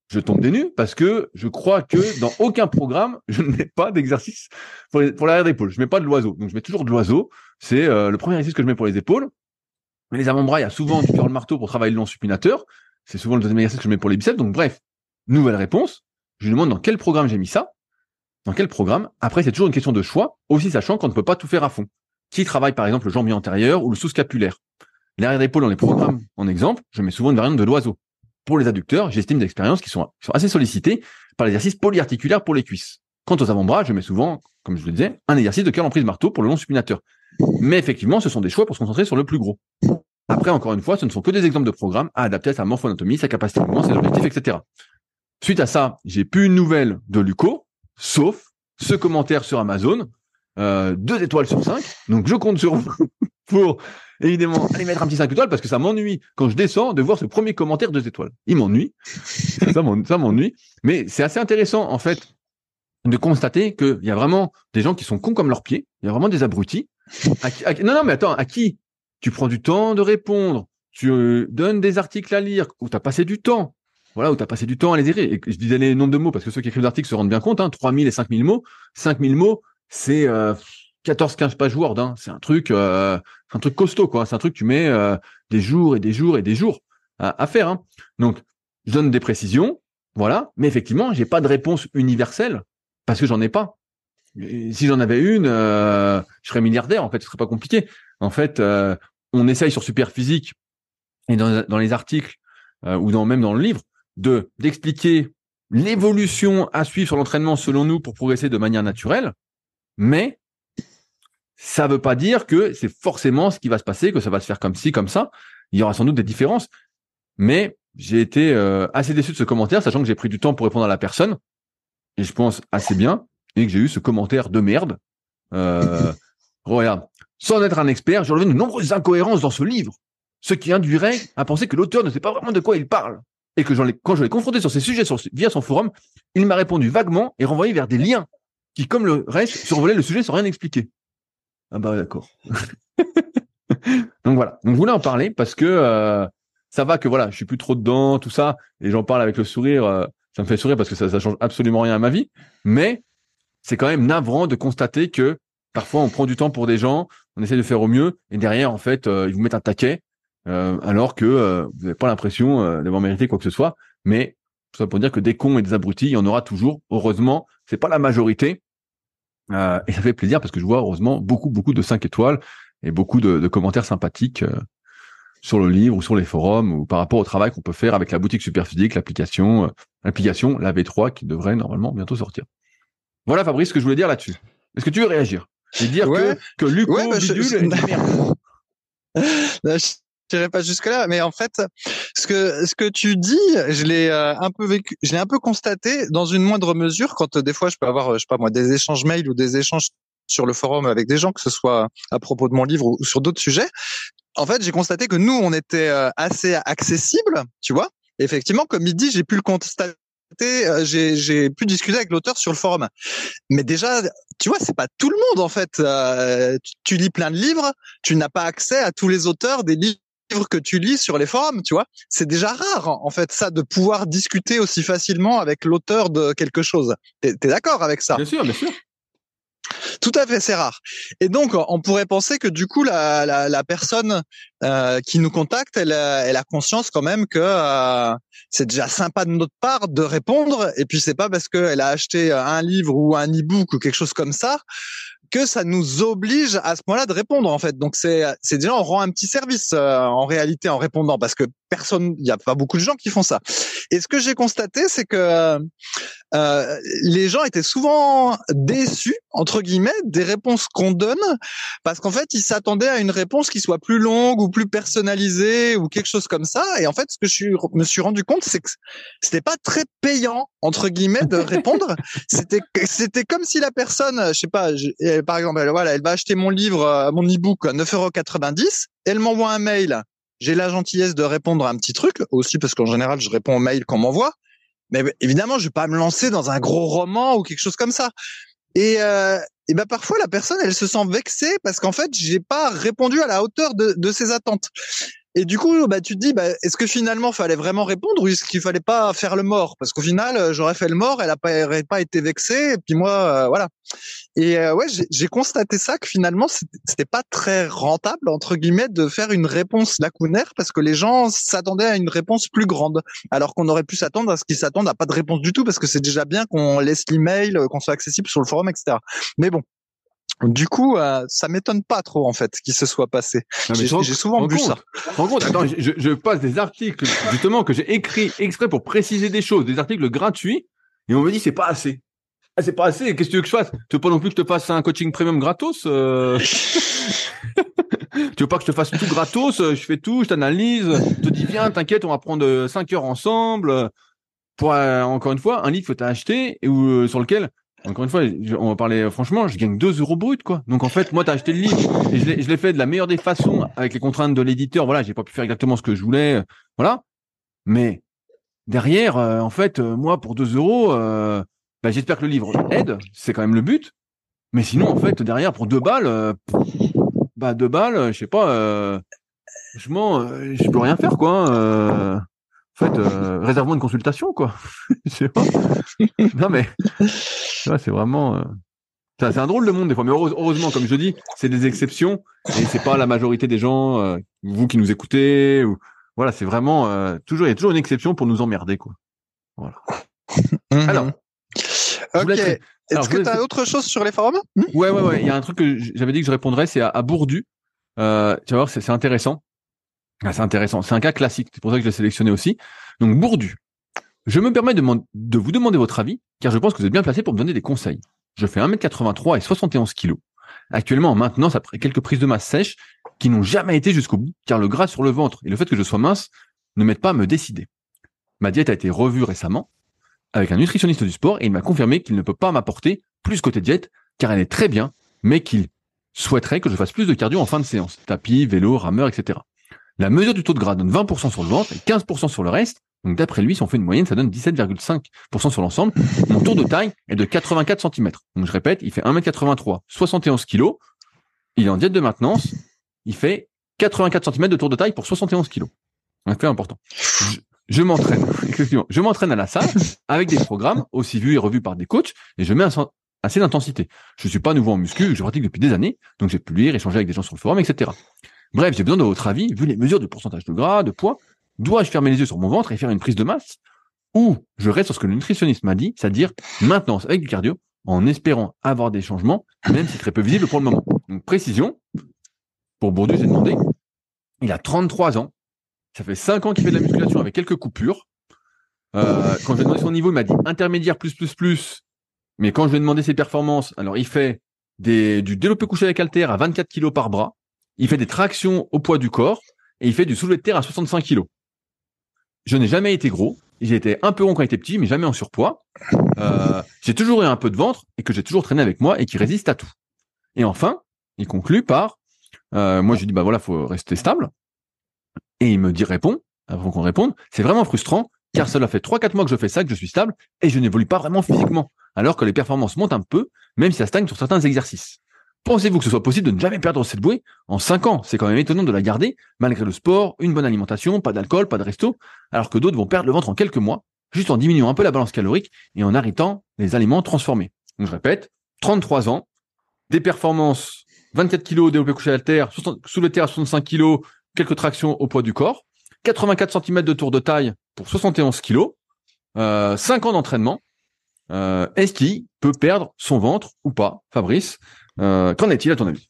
je tombe des nues parce que je crois que dans aucun programme, je ne mets pas d'exercice pour, l'arrière d'épaule. Je mets pas de l'oiseau. Donc, je mets toujours de l'oiseau. C'est le premier exercice que je mets pour les épaules. Mais les avant-bras, il y a souvent du curl marteau pour travailler le long supinateur. C'est souvent le deuxième exercice que je mets pour les biceps. Donc, bref, nouvelle réponse. Je lui demande dans quel programme j'ai mis ça. Dans quel programme? Après, c'est toujours une question de choix, aussi sachant qu'on ne peut pas tout faire à fond. Qui travaille par exemple le jambier antérieur ou le sous-scapulaire L'arrière d'épaule dans les programmes, en exemple, je mets souvent une variante de l'oiseau. Pour les adducteurs, j'estime d'expérience qui sont, qui sont assez sollicités par l'exercice polyarticulaire pour les cuisses. Quant aux avant-bras, je mets souvent, comme je le disais, un exercice de curl en prise marteau pour le long supinateur. Mais effectivement, ce sont des choix pour se concentrer sur le plus gros. Après, encore une fois, ce ne sont que des exemples de programmes à adapter à sa morphoanatomie, sa capacité de mouvement, ses objectifs, etc. Suite à ça, j'ai plus une nouvelle de Luco, sauf ce commentaire sur Amazon, euh, deux étoiles sur cinq. Donc je compte sur vous [LAUGHS] pour évidemment aller mettre un petit 5 étoiles parce que ça m'ennuie quand je descends de voir ce premier commentaire deux étoiles. Il m'ennuie, ça m'en- ça m'ennuie, mais c'est assez intéressant en fait de constater qu'il y a vraiment des gens qui sont cons comme leurs pieds. Il y a vraiment des abrutis. Non, non, mais attends, à qui tu prends du temps de répondre, tu euh, donnes des articles à lire, où tu as passé du temps, voilà, où tu as passé du temps à les écrire. Et je disais les nombres de mots parce que ceux qui écrivent l'article se rendent bien compte, hein, 3000 et 5000 mots. 5000 mots, c'est euh, 14-15 pages Word. Hein. C'est un truc, euh, un truc costaud, quoi. C'est un truc que tu mets euh, des jours et des jours et des jours à, à faire. Hein. Donc, je donne des précisions, voilà. Mais effectivement, j'ai pas de réponse universelle parce que j'en ai pas. Si j'en avais une, euh, je serais milliardaire. En fait, ce serait pas compliqué. En fait, euh, on essaye sur Superphysique et dans, les articles euh, ou même dans le livre de d'expliquer l'évolution à suivre sur l'entraînement selon nous pour progresser de manière naturelle, mais ça veut pas dire que c'est forcément ce qui va se passer, que ça va se faire comme ci, comme ça. Il y aura sans doute des différences, mais j'ai été euh, assez déçu de ce commentaire, sachant que j'ai pris du temps pour répondre à la personne, et je pense assez bien, et que j'ai eu ce commentaire de merde. Euh, regarde, sans être un expert, j'ai relevé de nombreuses incohérences dans ce livre, ce qui induirait à penser que l'auteur ne sait pas vraiment de quoi il parle. Et que quand je l'ai confronté sur ces sujets via son forum, il m'a répondu vaguement et renvoyé vers des liens qui, comme le reste, survolaient le sujet sans rien expliquer. Ah bah d'accord. [LAUGHS] Donc voilà. Donc je voulais en parler parce que euh, ça va que voilà, je suis plus trop dedans, tout ça, et j'en parle avec le sourire. euh, ça me fait sourire parce que ça, ça change absolument rien à ma vie. Mais c'est quand même navrant de constater que parfois on prend du temps pour des gens, on essaie de faire au mieux, et derrière en fait euh, ils vous mettent un taquet, euh, alors que euh, vous n'avez pas l'impression d'avoir mérité quoi que ce soit. Mais tout ça pour dire que des cons et des abrutis, il y en aura toujours. Heureusement, c'est pas la majorité. Et ça fait plaisir parce que je vois heureusement beaucoup, beaucoup de 5 étoiles et beaucoup de, commentaires sympathiques sur le livre ou sur les forums ou par rapport au travail qu'on peut faire avec la boutique Superphysique, l'application, euh, l'application, la V3 qui devrait normalement bientôt sortir. Voilà Fabrice ce que je voulais dire là-dessus. Est-ce que tu veux réagir Et dire Ouais. que, que Luco Ouais, bah, je- bidule je- est [LAUGHS] je n'irai pas jusque là, mais en fait, ce que ce que tu dis, je l'ai euh, un peu vécu, je l'ai un peu constaté dans une moindre mesure quand euh, des fois je peux avoir, je sais pas moi, des échanges mails ou des échanges sur le forum avec des gens, que ce soit à propos de mon livre ou sur d'autres sujets. En fait, j'ai constaté que nous, on était euh, assez accessible, tu vois. Effectivement, comme il dit, j'ai pu le constater. euh, J'ai pu discuter avec l'auteur sur le forum. Mais déjà, tu vois, c'est pas tout le monde en fait. Euh, tu, lis plein de livres, tu n'as pas accès à tous les auteurs des livres que tu lis sur les forums, tu vois. C'est déjà rare en fait ça de pouvoir discuter aussi facilement avec l'auteur de quelque chose. T'es es, d'accord avec ça? Bien sûr, bien sûr. Tout à fait, c'est rare. Et donc, on pourrait penser que du coup, la, la, la personne euh, qui nous contacte, elle, elle a conscience quand même que euh, c'est déjà sympa de notre part de répondre. Et puis, c'est pas parce qu'elle a acheté un livre ou un e-book ou quelque chose comme ça que ça nous oblige à ce moment-là de répondre en fait. Donc c'est c'est déjà on rend un petit service euh, en réalité en répondant parce que personne, il y a pas beaucoup de gens qui font ça. Et ce que j'ai constaté, c'est que euh, les gens étaient souvent déçus entre guillemets des réponses qu'on donne parce qu'en fait ils s'attendaient à une réponse qui soit plus longue ou plus personnalisée ou quelque chose comme ça. Et en fait, ce que je me suis rendu compte, c'est que c'était pas très payant entre guillemets de répondre. [LAUGHS] c'était c'était comme si la personne, je sais pas, par exemple, elle, voilà, elle va acheter mon livre, euh, mon e-book à 9,90€, elle m'envoie un mail j'ai la gentillesse de répondre à un petit truc aussi parce qu'en général je réponds aux mails qu'on m'envoie. Mais évidemment, je vais pas me lancer dans un gros roman ou quelque chose comme ça. Et, euh, ben parfois la personne elle se sent vexée parce qu'en fait j'ai pas répondu à la hauteur de ses attentes. Et du coup, bah, tu te dis, bah, est-ce que finalement, fallait vraiment répondre ou est-ce qu'il fallait pas faire le mort? Parce qu'au final, euh, j'aurais fait le mort, elle n'a pas, été vexée, et puis moi, euh, voilà. Et euh, ouais, j'ai constaté ça que finalement, c'était pas très rentable entre guillemets de faire une réponse lacunaire parce que les gens s'attendaient à une réponse plus grande, alors qu'on aurait pu s'attendre à ce qu'ils s'attendent à pas de réponse du tout parce que c'est déjà bien qu'on laisse l'email, qu'on soit accessible sur le forum, etc. Mais bon, du coup, euh, ça m'étonne pas trop en fait qu'il se soit passé. J'ai souvent vu ça. Rends attends, je, je, passe des articles justement que j'ai écrits exprès pour préciser des choses, des articles gratuits, et on me dit c'est pas assez. Ah, c'est pas assez. Qu'est-ce que tu veux que je fasse? Tu veux pas non plus que je te fasse un coaching premium gratos euh... [LAUGHS] Tu veux pas que je te fasse tout gratos Je fais tout, je t'analyse, je te dis viens, t'inquiète, on va prendre 5 heures ensemble. Pour euh, encore une fois, un livre que tu as acheté et où, euh, sur lequel encore une fois, on va parler franchement, je gagne 2 euros brut, quoi. Donc en fait, moi, t'as acheté le livre et je l'ai fait de la meilleure des façons avec les contraintes de l'éditeur. Voilà, j'ai pas pu faire exactement ce que je voulais, voilà. Mais derrière, euh, en fait, euh, moi, pour 2 euros, euh, bah, j'espère que le livre aide, c'est quand même le but. Mais sinon, en fait, derrière, pour 2 balles, bah 2 balles, je sais pas, franchement, je peux rien faire, quoi. En fait, euh, réservons une consultation, quoi. [LAUGHS] Je sais pas. non, mais c'est vraiment. Euh... C'est un drôle de monde des fois, mais heureusement, comme je dis, c'est des exceptions et c'est pas la majorité des gens, euh, vous qui nous écoutez. Ou... Voilà, c'est vraiment euh, toujours, il y a toujours une exception pour nous emmerder, quoi. Voilà. Mhm. Alors. Ok. Est-ce que tu as autre chose sur les forums? Ouais, ouais, ouais. Il y a un truc que j'avais dit que je répondrais, c'est à, à Bourdu. Euh, tu vas voir, c'est intéressant. Ah, c'est intéressant. C'est un cas classique. C'est pour ça que je l'ai sélectionné aussi. Donc, Bourdu. Je me permets de, vous demander votre avis, car je pense que vous êtes bien placé pour me donner des conseils. Je fais 1m83 et 71 kg. Actuellement en maintenance après quelques prises de masse sèche qui n'ont jamais été jusqu'au bout, car le gras sur le ventre et le fait que je sois mince ne m'aident pas à me décider. Ma diète a été revue récemment avec un nutritionniste du sport et il m'a confirmé qu'il ne peut pas m'apporter plus côté diète, car elle est très bien, mais qu'il souhaiterait que je fasse plus de cardio en fin de séance. Tapis, vélo, rameur, etc. La mesure du taux de gras donne 20% sur le ventre et 15% sur le reste. Donc d'après lui, si on fait une moyenne, ça donne 17,5% sur l'ensemble. Mon tour de taille est de 84 cm. Donc je répète, il fait 1m83, 71 kg. Il est en diète de maintenance. Il fait 84 cm de tour de taille pour 71 kg. Un fait important. Je, m'entraîne. [LAUGHS] Je m'entraîne à la salle avec des programmes aussi vus et revus par des coachs et je mets assez d'intensité. Je suis pas nouveau en muscu, je pratique depuis des années, donc j'ai pu lire, échanger avec des gens sur le forum, etc. Bref, j'ai besoin de votre avis, vu les mesures de pourcentage de gras, de poids, dois-je fermer les yeux sur mon ventre et faire une prise de masse? Ou je reste sur ce que le nutritionniste m'a dit, c'est-à-dire maintenance avec du cardio, en espérant avoir des changements, même si très peu visibles pour le moment. Donc précision, pour Bourdieu, j'ai demandé, il a 33 ans, ça fait 5 ans qu'il fait de la musculation avec quelques coupures. Euh, quand je lui ai demandé son niveau, il m'a dit intermédiaire plus plus plus. Mais quand je lui ai demandé ses performances, alors il fait du développé couché avec halter à 24 kg par bras il fait des tractions au poids du corps et il fait du soulevé de terre à 65 kg. Je n'ai jamais été gros. J'ai été un peu rond quand j'étais petit, mais jamais en surpoids. Euh, j'ai toujours eu un peu de ventre et que j'ai toujours traîné avec moi et qui résiste à tout. Et enfin, il conclut par, euh, moi je lui dis bah voilà, faut rester stable. Et il me dit répond, avant qu'on réponde, c'est vraiment frustrant car cela fait 3-4 mois que je fais ça, que je suis stable et je n'évolue pas vraiment physiquement, alors que les performances montent un peu, même si ça stagne sur certains exercices. Pensez-vous que ce soit possible de ne jamais perdre cette bouée en 5 ans? C'est quand même étonnant de la garder, malgré le sport, une bonne alimentation, pas d'alcool, pas de resto, alors que d'autres vont perdre le ventre en quelques mois, juste en diminuant un peu la balance calorique et en arrêtant les aliments transformés. Donc je répète, 33 ans, des performances 24 kg développé couché à terre, sous le terre à 65 kg, quelques tractions au poids du corps, 84 cm de tour de taille pour 71 kg, euh, 5 ans d'entraînement. Euh, Est-ce qu'il peut perdre son ventre ou pas, Fabrice Qu'en est-il à ton avis?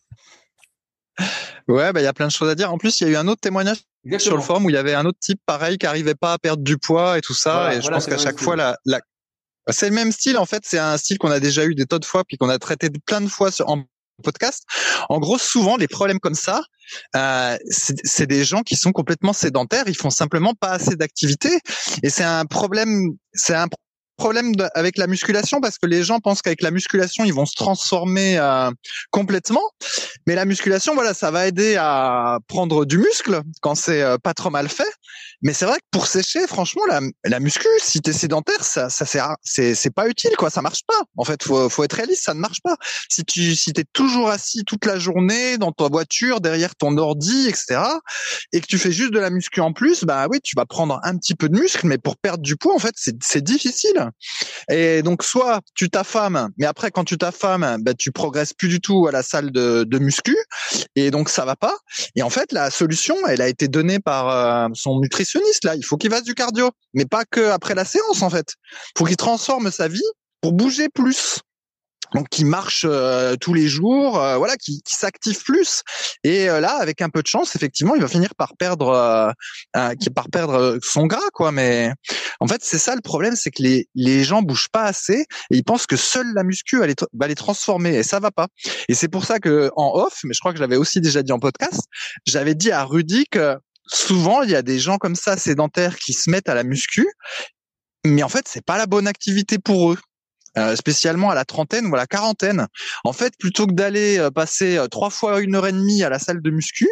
Ouais, bah il y a plein de choses à dire. En plus, il y a eu un autre témoignage sur le forum où il y avait un autre type pareil qui arrivait pas à perdre du poids et tout ça. Voilà, et je voilà, pense c'est qu'à le chaque même fois, la, la... c'est le même style. En fait, c'est un style qu'on a déjà eu des tas de fois puis qu'on a traité de plein de fois sur, en podcast. En gros, souvent, les problèmes comme ça, euh, c'est c'est des gens qui sont complètement sédentaires. Ils font simplement pas assez d'activité. Et c'est un problème. C'est un problème de- avec la musculation parce que les gens pensent qu'avec la musculation ils vont se transformer euh, complètement. Mais la musculation voilà ça va aider à prendre du muscle quand c'est euh, pas trop mal fait. Mais c'est vrai que pour sécher franchement la, la muscu si t'es sédentaire ça ça c'est c'est pas utile quoi. Ça marche pas. En fait faut faut être réaliste ça ne marche pas. Si tu si t'es toujours assis toute la journée dans ta voiture derrière ton ordi etc et que tu fais juste de la muscu en plus, bah oui, tu vas prendre un petit peu de muscle, mais pour perdre du poids, en fait, c'est c'est difficile. Et donc, soit tu t'affames, mais après, quand tu t'affames, bah, tu progresses plus du tout à la salle de, muscu, et donc ça va pas. Et en fait, la solution, elle a été donnée par euh, son nutritionniste. Là, il faut qu'il fasse du cardio, mais pas que après la séance, en fait. Faut qu'il transforme sa vie pour bouger plus. Donc qui marche euh, tous les jours, euh, voilà, qui, qui s'active plus. Et euh, là, avec un peu de chance, effectivement, il va finir par perdre, euh, euh, par perdre euh, son gras, quoi. Mais en fait, c'est ça le problème, c'est que les les gens bougent pas assez et ils pensent que seule la muscu va les, tra- va les transformer et ça va pas. Et c'est pour ça que en off, mais je crois que je l'avais aussi déjà dit en podcast, j'avais dit à Rudy que souvent il y a des gens comme ça sédentaires qui se mettent à la muscu, mais en fait c'est pas la bonne activité pour eux. Euh, spécialement à la trentaine ou à la quarantaine. En fait, plutôt que d'aller euh, passer euh, trois fois une heure et demie à la salle de muscu,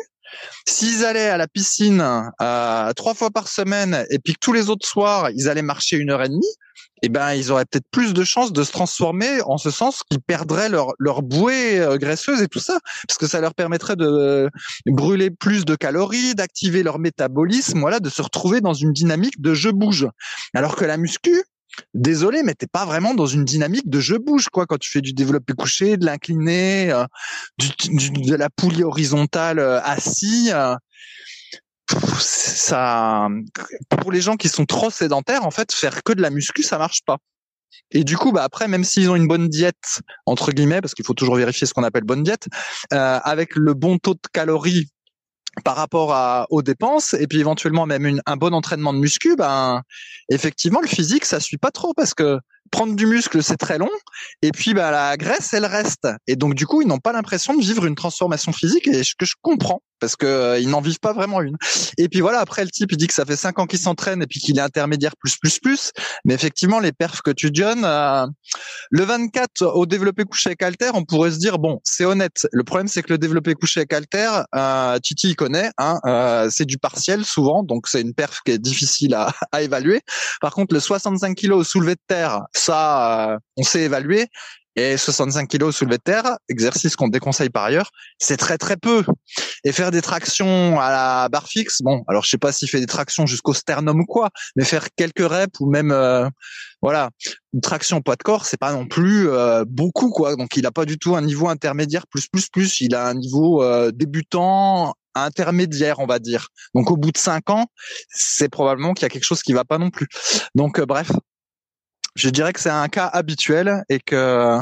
s'ils allaient à la piscine euh, trois fois par semaine et puis que tous les autres soirs ils allaient marcher une heure et demie, eh ben ils auraient peut-être plus de chances de se transformer en ce sens qu'ils perdraient leur leur bouée euh, graisseuse et tout ça, parce que ça leur permettrait de brûler plus de calories, d'activer leur métabolisme, voilà, de se retrouver dans une dynamique de je bouge. Alors que la muscu, désolé, mais t'es pas vraiment dans une dynamique de je bouge quoi quand tu fais du développé couché, de l'incliné, euh, de la poulie horizontale euh, assis. euh, ça, pour les gens qui sont trop sédentaires, en fait, faire que de la muscu, ça marche pas. Et du coup, bah après, même s'ils ont une bonne diète entre guillemets, parce qu'il faut toujours vérifier ce qu'on appelle bonne diète, avec le bon taux de calories par rapport à, aux dépenses et puis éventuellement même un bon entraînement de muscu, ben effectivement le physique ça suit pas trop parce que prendre du muscle c'est très long et puis bah la graisse elle reste et donc du coup ils n'ont pas l'impression de vivre une transformation physique et ce que je comprends parce que euh, ils n'en vivent pas vraiment une. Et puis voilà après le type il dit que ça fait cinq ans qu'il s'entraîne et puis qu'il est intermédiaire plus plus plus mais effectivement les perfs que tu donnes euh, le 24 au développé couché avec halter, on pourrait se dire bon, c'est honnête. Le problème c'est que le développé couché avec halter, euh, Titi il connaît, hein, euh, c'est du partiel souvent, donc c'est une perf qui est difficile à, à évaluer. Par contre, le 65 kg soulevé de terre, ça, euh, on sait évaluer. Et 65 kg soulevé de terre, exercice qu'on déconseille par ailleurs, c'est très très peu. Et faire des tractions à la barre fixe, bon, alors je sais pas s'il fait des tractions jusqu'au sternum ou quoi, mais faire quelques reps ou même, euh, voilà, une traction poids de corps, c'est pas non plus euh, beaucoup quoi. Donc il a pas du tout un niveau intermédiaire plus plus plus. Il a un niveau euh, débutant intermédiaire, on va dire. Donc au bout de cinq ans, c'est probablement qu'il y a quelque chose qui va pas non plus. Donc euh, bref. Je dirais que c'est un cas habituel et que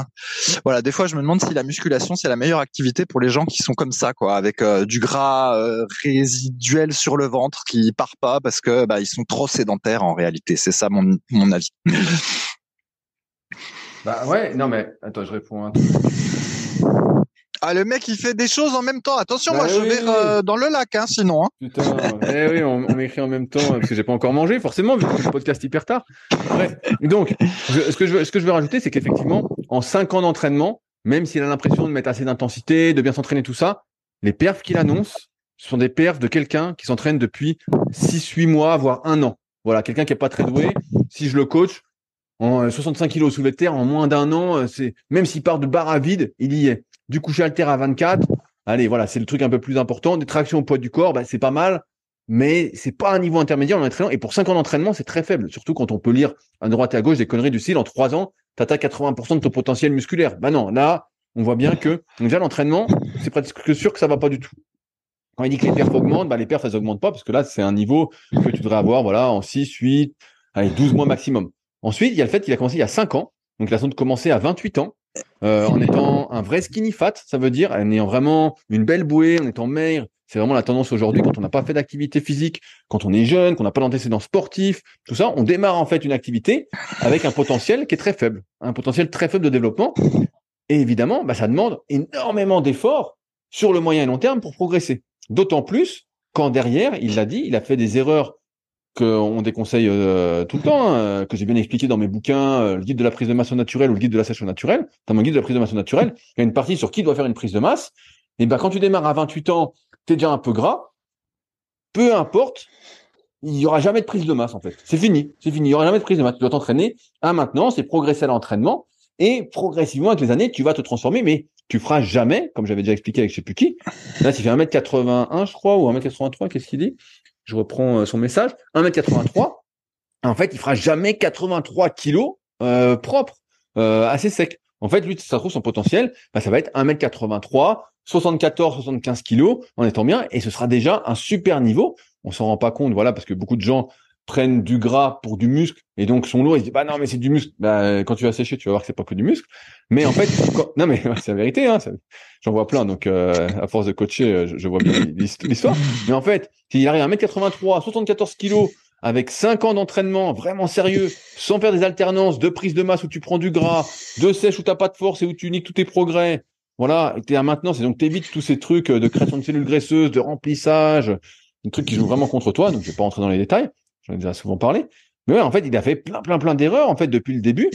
voilà, des fois je me demande si la musculation c'est la meilleure activité pour les gens qui sont comme ça quoi, avec euh, du gras euh, résiduel sur le ventre qui part pas parce que bah, ils sont trop sédentaires en réalité. C'est ça mon mon avis. Bah ouais, non mais attends, je réponds un truc. Ah, le mec, il fait des choses en même temps. Attention, Bah moi, je vais oui. euh, dans le lac, hein, sinon. hein. Putain, eh oui, on, on m'écrit en même temps parce que j'ai pas encore mangé, forcément, vu que le podcast hyper tard. Bref. Donc, je- ce que je veux, ce que je veux rajouter, c'est qu'effectivement, en cinq ans d'entraînement, même s'il a l'impression de mettre assez d'intensité, de bien s'entraîner, tout ça, les perfs qu'il annonce ce sont des perfs de quelqu'un qui s'entraîne depuis 6-8 mois, voire un an. Voilà, quelqu'un qui est pas très doué. Si je le coach, en euh, 65 kilos soulevé de terre, en moins d'un an, euh, c'est même s'il part de barre à vide, il y est. Du coucher halter à 24, Allez, voilà, c'est le truc un peu plus important. Des tractions au poids du corps, bah, c'est pas mal, mais c'est pas un niveau intermédiaire en entraînement. Et pour 5 ans d'entraînement, c'est très faible. Surtout quand on peut lire à droite et à gauche des conneries du style en 3 ans, t'atteins 80% de ton potentiel musculaire. Bah non, là, on voit bien que déjà l'entraînement, c'est presque sûr que ça va pas du tout. Quand il dit que les perfs augmentent, bah, les perfs, elles augmentent pas parce que là, c'est un niveau que tu devrais avoir, voilà, en 6, 8, allez, 12 mois maximum. Ensuite, il y a le fait qu'il a commencé il y a 5 ans. Donc, il a de commencer à 28 ans, euh, en étant un vrai skinny fat, ça veut dire, en ayant vraiment une belle bouée, en étant maigre. C'est vraiment la tendance aujourd'hui quand on n'a pas fait d'activité physique, quand on est jeune, qu'on n'a pas d'antécédents sportifs, tout ça, on démarre en fait une activité avec un potentiel qui est très faible, un potentiel très faible de développement. Et évidemment, bah, ça demande énormément d'efforts sur le moyen et long terme pour progresser. D'autant plus quand derrière, il l'a dit, il a fait des erreurs qu'on déconseille euh, tout le temps, hein, que j'ai bien expliqué dans mes bouquins, euh, le guide de la prise de masse naturelle ou le guide de la sèche naturelle. Dans mon guide de la prise de masse naturelle, il y a une partie sur qui doit faire une prise de masse. Et ben quand tu démarres à 28 ans, tu es déjà un peu gras. Peu importe, il y aura jamais de prise de masse en fait. C'est fini, c'est fini. Il y aura jamais de prise de masse. Tu dois t'entraîner à maintenant, c'est progresser à l'entraînement et progressivement avec les années, tu vas te transformer, mais tu feras jamais, comme j'avais déjà expliqué avec je sais plus qui. Là, il fait 1m81, je crois, ou 1m83, qu'est-ce qu'il dit? Je reprends euh, son message. 1m83. En fait, il fera jamais 83 kilos euh, propres, euh, assez sec. En fait, lui, ça trouve son potentiel, bah, ça va être 1m83, 74, 75 kilos en étant bien, et ce sera déjà un super niveau. On s'en rend pas compte, voilà, parce que beaucoup de gens prennent du gras pour du muscle et donc sont lourds. Ils se disent bah non mais c'est du muscle bah, quand tu vas sécher tu vas voir que c'est pas que du muscle mais en fait [LAUGHS] non mais c'est la vérité hein, j'en vois plein. Donc euh, à force de coacher euh, je, vois bien l'histoire. Mais en fait s'il arrive à 1m83 74 kilos avec 5 ans d'entraînement vraiment sérieux sans faire des alternances de prise de masse où tu prends du gras de sèche où t'as pas de force et où tu niques tous tes progrès voilà et t'es à maintenance. Et donc t'évites tous ces trucs de création de cellules graisseuses de remplissage des trucs qui jouent vraiment contre toi. Donc je vais pas rentrer dans les détails J'en ai déjà souvent parlé. Mais ouais, en fait, il a fait plein, plein, plein d'erreurs, en fait, depuis le début.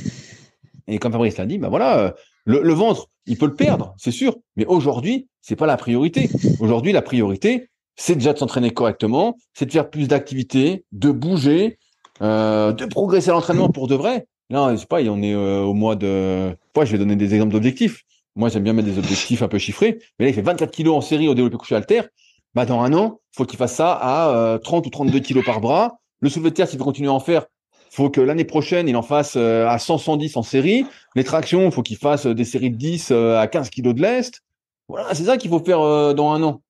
Et comme Fabrice l'a dit, bah voilà, euh, le, ventre, il peut le perdre, c'est sûr. Mais aujourd'hui, c'est pas la priorité. Aujourd'hui, la priorité, c'est déjà de s'entraîner correctement, c'est de faire plus d'activités, de bouger, euh, de progresser à l'entraînement pour de vrai. Là, je sais pas, on est euh, au mois de. Je vais donner des exemples d'objectifs. Moi, j'aime bien mettre des objectifs un peu chiffrés. Mais là, il fait 24 kilos en série au développé couché alter. Bah, dans un an, faut qu'il fasse ça à 30 ou 32 kilos par bras. Le soulevé de terre, s'il veut continuer à en faire, faut que l'année prochaine, il en fasse euh, à 100, 110 en série. Les tractions, faut qu'il fasse euh, des séries de 10 euh, à 15 kilos de lest. Voilà, c'est ça qu'il faut faire dans un an.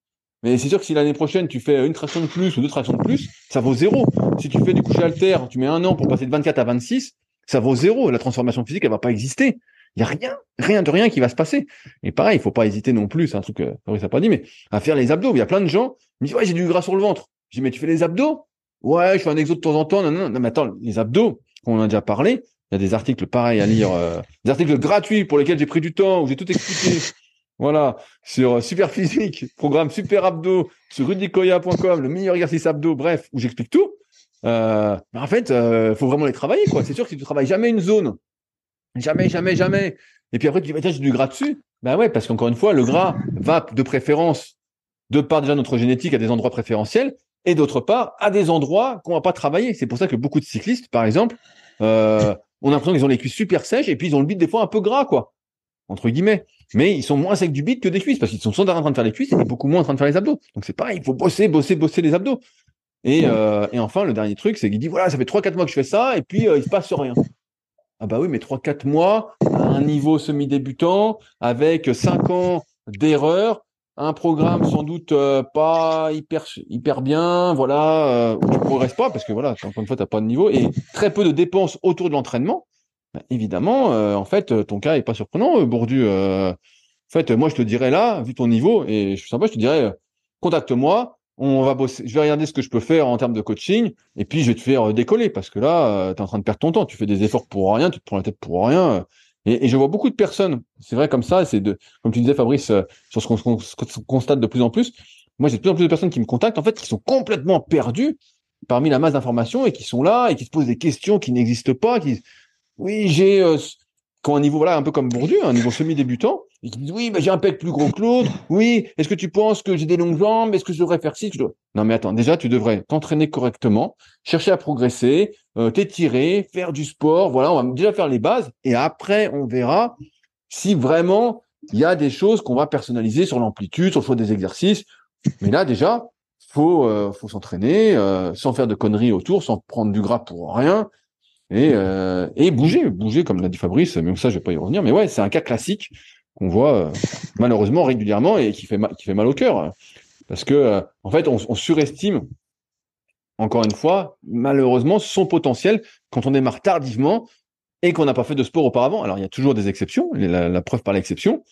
Mais c'est sûr que si l'année prochaine, tu fais une traction de plus ou deux tractions de plus, ça vaut zéro. Si tu fais du coucher alter, tu mets un an pour passer de 24 à 26, ça vaut zéro. La transformation physique, elle va pas exister. Il y a rien, rien de rien qui va se passer. Et pareil, il faut pas hésiter non plus, c'est un truc que Fabrice n'a pas dit, mais à faire les abdos. Il y a plein de gens qui me disent, ouais, j'ai du gras sur le ventre. Je dis, mais tu fais les abdos? Ouais, je fais un exo de temps en temps. Non, non, non, mais attends, les abdos, on en a déjà parlé. Il y a des articles pareils à lire, euh, des articles gratuits pour lesquels j'ai pris du temps, où j'ai tout expliqué. [LAUGHS] voilà, sur euh, Super Physique, programme Super Abdos, sur rudicoya.com, le meilleur exercice abdos, bref, où j'explique tout. Euh, mais en fait, euh, faut vraiment les travailler, quoi. C'est sûr que si tu travailles jamais une zone, jamais, jamais, jamais, et puis après tu vas dire j'ai du gras dessus, ben ouais, parce qu'encore une fois, le gras va de préférence, de par déjà notre génétique, à des endroits préférentiels, et d'autre part à des endroits qu'on va pas travailler. C'est pour ça que beaucoup de cyclistes, par exemple, euh, on a l'impression qu'ils ont les cuisses super sèches et puis ils ont le bide des fois un peu gras, quoi, entre guillemets. Mais ils sont moins secs du bide que des cuisses parce qu'ils sont sans arrêt en train de faire les cuisses et beaucoup moins en train de faire les abdos. Donc c'est pareil, il faut bosser, bosser, bosser les abdos. Et, euh, et enfin, le dernier truc, c'est qu'il dit voilà, ça fait 3-4 mois que je fais ça et puis euh, il se passe rien. Ah bah oui, mais 3-4 mois à un niveau semi-débutant avec 5 ans d'erreur, un programme sans doute euh, pas hyper hyper bien, voilà, euh, où tu progresses pas parce que voilà, encore une fois, t'as pas de niveau et très peu de dépenses autour de l'entraînement. Bah, évidemment, euh, en fait, ton cas est pas surprenant, Bourdu. en fait, moi, je te dirais là, vu ton niveau et je suis sympa, je te dirais, contacte-moi, on va bosser, je vais regarder ce que je peux faire en termes de coaching et puis je vais te faire décoller parce que là, tu es en train de perdre ton temps, tu fais des efforts pour rien, tu te prends la tête pour rien. Et, je vois beaucoup de personnes, c'est vrai comme ça, c'est de, comme tu disais Fabrice, euh, sur ce qu'on constate de plus en plus. Moi, j'ai de plus en plus de personnes qui me contactent, en fait, qui sont complètement perdues parmi la masse d'informations et qui sont là et qui se posent des questions qui n'existent pas. Qui, oui, j'ai euh, quand un niveau voilà un peu comme Bourdieu, un niveau semi-débutant, et qui disent oui, mais j'ai un pec plus gros que l'autre. Oui, est-ce que tu penses que j'ai des longues jambes? Est-ce que je devrais faire ci? Non, mais attends, déjà tu devrais t'entraîner correctement, chercher à progresser, euh, t'étirer, faire du sport. Voilà, on va déjà faire les bases, et après on verra si vraiment il y a des choses qu'on va personnaliser sur l'amplitude, sur le choix des exercices. Mais là déjà, faut euh, faut s'entraîner euh, sans faire de conneries autour, sans prendre du gras pour rien et, euh, et bouger, bouger comme l'a dit Fabrice, même ça je vais pas y revenir, mais ouais, c'est un cas classique qu'on voit euh, malheureusement régulièrement et qui fait mal, qui fait mal au cœur. Parce que, euh, en fait, on, surestime, encore une fois, malheureusement, son potentiel quand on démarre tardivement et qu'on n'a pas fait de sport auparavant. Alors, il y a toujours des exceptions, la, la preuve par l'exception,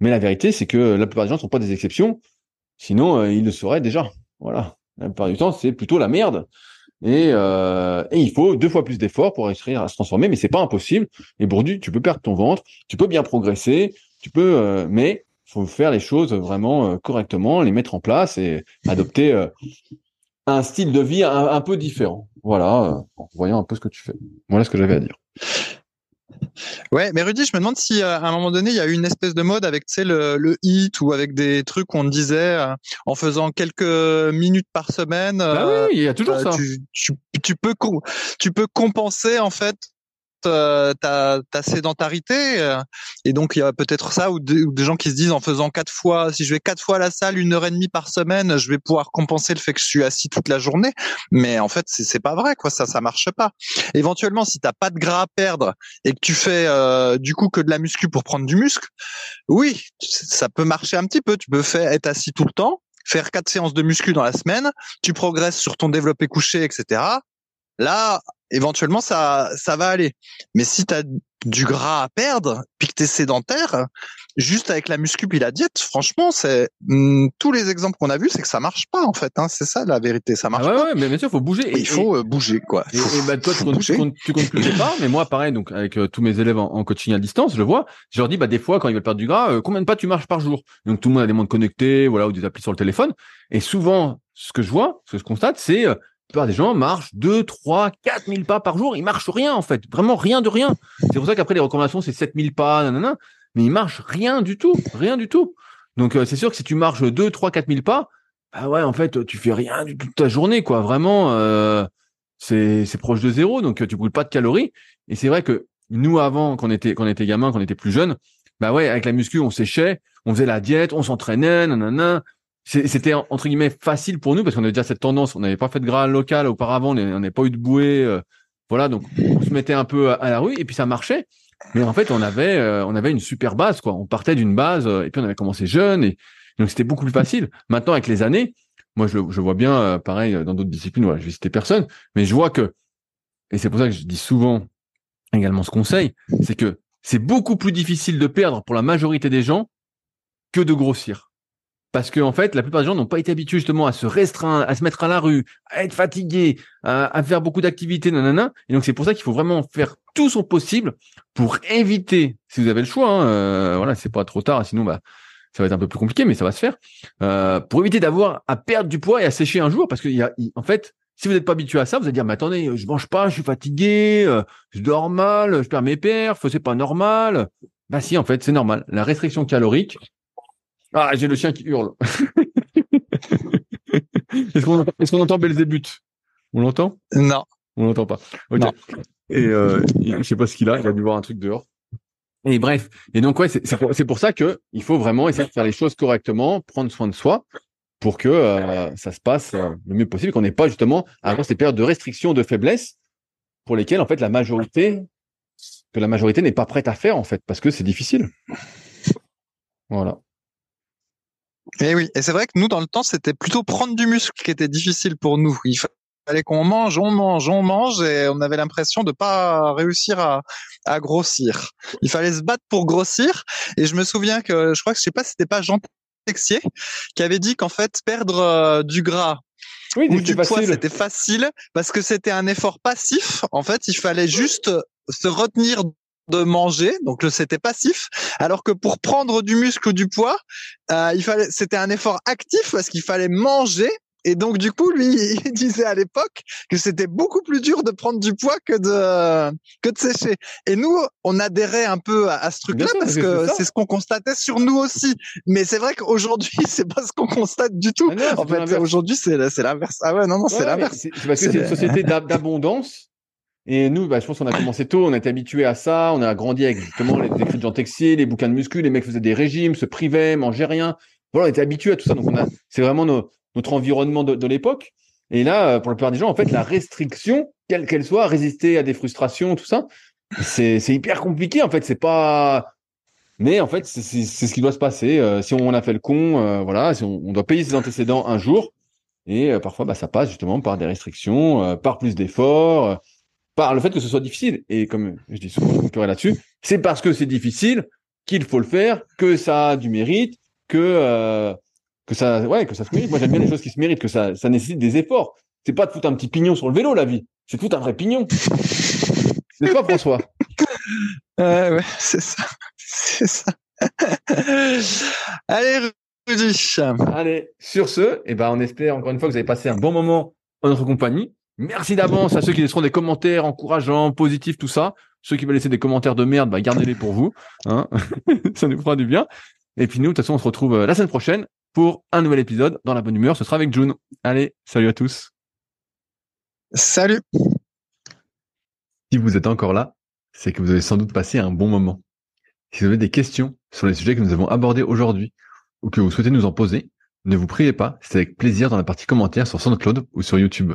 mais la vérité, c'est que la plupart des gens ne sont pas des exceptions, sinon ils le seraient déjà. Voilà. La plupart du temps, c'est plutôt la merde. Et, euh, il faut deux fois plus d'efforts pour réussir à se transformer, mais c'est pas impossible. Et Bourdu, tu peux perdre ton ventre, tu peux bien progresser, tu peux, euh, mais faut faire les choses vraiment euh, correctement, les mettre en place et adopter euh, un style de vie un, un peu différent. Voilà, euh, en voyant un peu ce que tu fais. Voilà ce que j'avais à dire. Ouais, mais Rudy, je me demande si à un moment donné, il y a eu une espèce de mode avec, le, le hit ou avec des trucs qu'on disait euh, en faisant quelques minutes par semaine. Ah oui, il y a toujours euh, ça. Tu, tu, tu, peux tu peux compenser en fait euh, ta, ta, sédentarité. Euh, et donc, il y a peut-être ça ou, des gens qui se disent en faisant quatre fois, si je vais quatre fois à la salle, une heure et demie par semaine, je vais pouvoir compenser le fait que je suis assis toute la journée. Mais en fait, c'est pas vrai, quoi. Ça, ça marche pas. Éventuellement, si t'as pas de gras à perdre et que tu fais euh, du coup que de la muscu pour prendre du muscle, oui, ça peut marcher un petit peu. Tu peux faire être assis tout le temps, faire quatre séances de muscu dans la semaine, tu progresses sur ton développé couché, etc. Là, éventuellement ça ça va aller. Mais si tu as du gras à perdre, puis que tu es sédentaire, juste avec la muscu et la diète, franchement, c'est hmm, tous les exemples qu'on a vus, c'est que ça marche pas en fait. Hein, c'est ça la vérité, ça marche ah ouais, pas. Ouais, mais bien sûr, faut bouger. Et, il faut euh, bouger quoi. Et, et bah, toi, tu comptes, tu, comptes, tu comptes plus pas, mais moi, pareil. Donc, avec euh, tous mes élèves en, en, coaching à distance, je le vois. Je leur dis, bah des fois, quand ils veulent perdre du gras, euh, combien de pas tu marches par jour? Donc tout le monde a des montres connectées, voilà, ou des applis sur le téléphone. Et souvent, ce que je vois, ce que je constate, c'est plupart des gens marchent 2, 3, 4 000 pas par jour. Ils marchent rien, en fait. Vraiment rien de rien. C'est pour ça qu'après, les recommandations, c'est 7 000 pas, nanana. Mais ils marchent rien du tout. Rien du tout. Donc, euh, c'est sûr que si tu marches 2, 3, 4 000 pas, bah ouais, en fait, tu fais rien du tout toute ta journée, quoi. Vraiment, euh, c'est, proche de zéro. Donc, tu brûles pas de calories. Et c'est vrai que nous, avant, quand on était, quand on était gamin, quand on était plus jeune, bah ouais, avec la muscu, on séchait, on faisait la diète, on s'entraînait, nanana c'était entre guillemets facile pour nous parce qu'on avait déjà cette tendance. On n'avait pas fait de gras local auparavant, on n'avait pas eu de bouée, euh, voilà. Donc on se mettait un peu à, la rue et puis ça marchait. Mais en fait, on avait euh, une super base quoi. On partait d'une base euh, et puis on avait commencé jeune et donc c'était beaucoup plus facile. Maintenant avec les années, moi je, je vois bien pareil dans d'autres disciplines. Voilà, je vais citer personne, mais je vois que et c'est pour ça que je dis souvent également ce conseil, c'est que c'est beaucoup plus difficile de perdre pour la majorité des gens que de grossir parce que en fait, la plupart des gens n'ont pas été habitués justement à se restreindre, à se mettre à la rue, à être fatigués, à, faire beaucoup d'activités, nanana. Et donc c'est pour ça qu'il faut vraiment faire tout son possible pour éviter, si vous avez le choix, hein, euh, voilà, c'est pas trop tard, sinon bah ça va être un peu plus compliqué, mais ça va se faire, euh, pour éviter d'avoir à perdre du poids et à sécher un jour, parce que y a, en fait, si vous n'êtes pas habitué à ça, vous allez dire, mais attendez, je mange pas, je suis fatigué, euh, je dors mal, je perds mes perfs, c'est pas normal. Bah si, en fait, c'est normal. La restriction calorique, ah, j'ai le chien qui hurle. [LAUGHS] Est-ce qu'on entend, est entend Belzébuth? On l'entend? Non. On l'entend pas. Ok. Et euh, je sais pas ce qu'il a. Il a dû voir un truc dehors. Et bref. Et donc ouais, c'est pour, pour, ça que il faut vraiment essayer de faire les choses correctement, prendre soin de soi, pour que euh, ça se passe euh, le mieux possible, qu'on n'ait pas justement à avoir ces périodes de restriction, de faiblesse, pour lesquelles en fait la majorité, que la majorité n'est pas prête à faire en fait, parce que c'est difficile. Voilà. Et eh oui, et c'est vrai que nous, dans le temps, c'était plutôt prendre du muscle qui était difficile pour nous. Il fallait qu'on mange, on mange, on mange, et on avait l'impression de pas réussir à, à grossir. Il fallait se battre pour grossir, et je me souviens que, je crois que je sais pas, c'était pas Jean Texier qui avait dit qu'en fait, perdre euh, du gras oui, ou du poids, c'était facile parce que c'était un effort passif. En fait, il fallait juste se retenir de manger, donc c'était passif, alors que pour prendre du muscle ou du poids, euh, il fallait, c'était un effort actif parce qu'il fallait manger. Et donc du coup, lui, [LAUGHS] il disait à l'époque que c'était beaucoup plus dur de prendre du poids que de que de sécher. Et nous, on adhérait un peu à, ce truc-là parce que c'est ce qu'on constatait sur nous aussi. Mais c'est vrai qu'aujourd'hui, [LAUGHS] c'est pas ce qu'on constate du tout. Ah en fait, aujourd'hui, c'est c'est l'inverse. Ah ouais, non, non, c'est l'inverse. C'est parce que c'est une société d'abondance et nous, bah, je pense qu'on a commencé tôt, on été habitué à ça, on a grandi avec justement les écrits de Jean Texier, les bouquins de muscu, les mecs faisaient des régimes, se privaient, mangeaient rien. Voilà, on était habitué à tout ça. Donc c'est vraiment notre environnement de, l'époque. Et là, euh, pour la plupart des gens, en fait, la restriction, quelle qu'elle soit, résister à des frustrations, tout ça, c'est, hyper compliqué. En fait, c'est pas, Mais en fait, c'est ce qui doit se passer. Euh, si on a fait le con, euh, voilà, si on, doit payer ses antécédents un jour, et parfois, bah, ça passe justement par des restrictions, par plus d'efforts, par le fait que ce soit difficile. Et comme je dis souvent, on là-dessus, c'est parce que c'est difficile qu'il faut le faire, que ça a du mérite, que que ça, ouais, que ça se mérite. Moi, j'aime bien les choses qui se méritent, que ça, ça nécessite des efforts. C'est pas de foutre un petit pignon sur le vélo, la vie. C'est de foutre un vrai pignon. C'est pas François [LAUGHS] Ouais, c'est ça. C'est ça. Allez, Rudy. Allez, sur ce, eh ben, on espère encore une fois que vous avez passé un bon moment en notre compagnie. Merci d'avance à ceux qui laisseront des commentaires encourageants, positifs, tout ça. Ceux qui veulent laisser des commentaires de merde, bah, gardez-les pour vous. Hein [LAUGHS] ça nous fera du bien. Et puis nous, de toute façon, on se retrouve euh, la semaine prochaine pour un nouvel épisode dans la bonne humeur. Ce sera avec June. Allez, salut à tous. Salut. Si vous êtes encore là, c'est que vous avez sans doute passé un bon moment. Si vous avez des questions sur les sujets que nous avons abordés aujourd'hui ou que vous souhaitez nous en poser, ne vous priez pas, c'est avec plaisir dans la partie commentaires sur SoundCloud ou sur YouTube.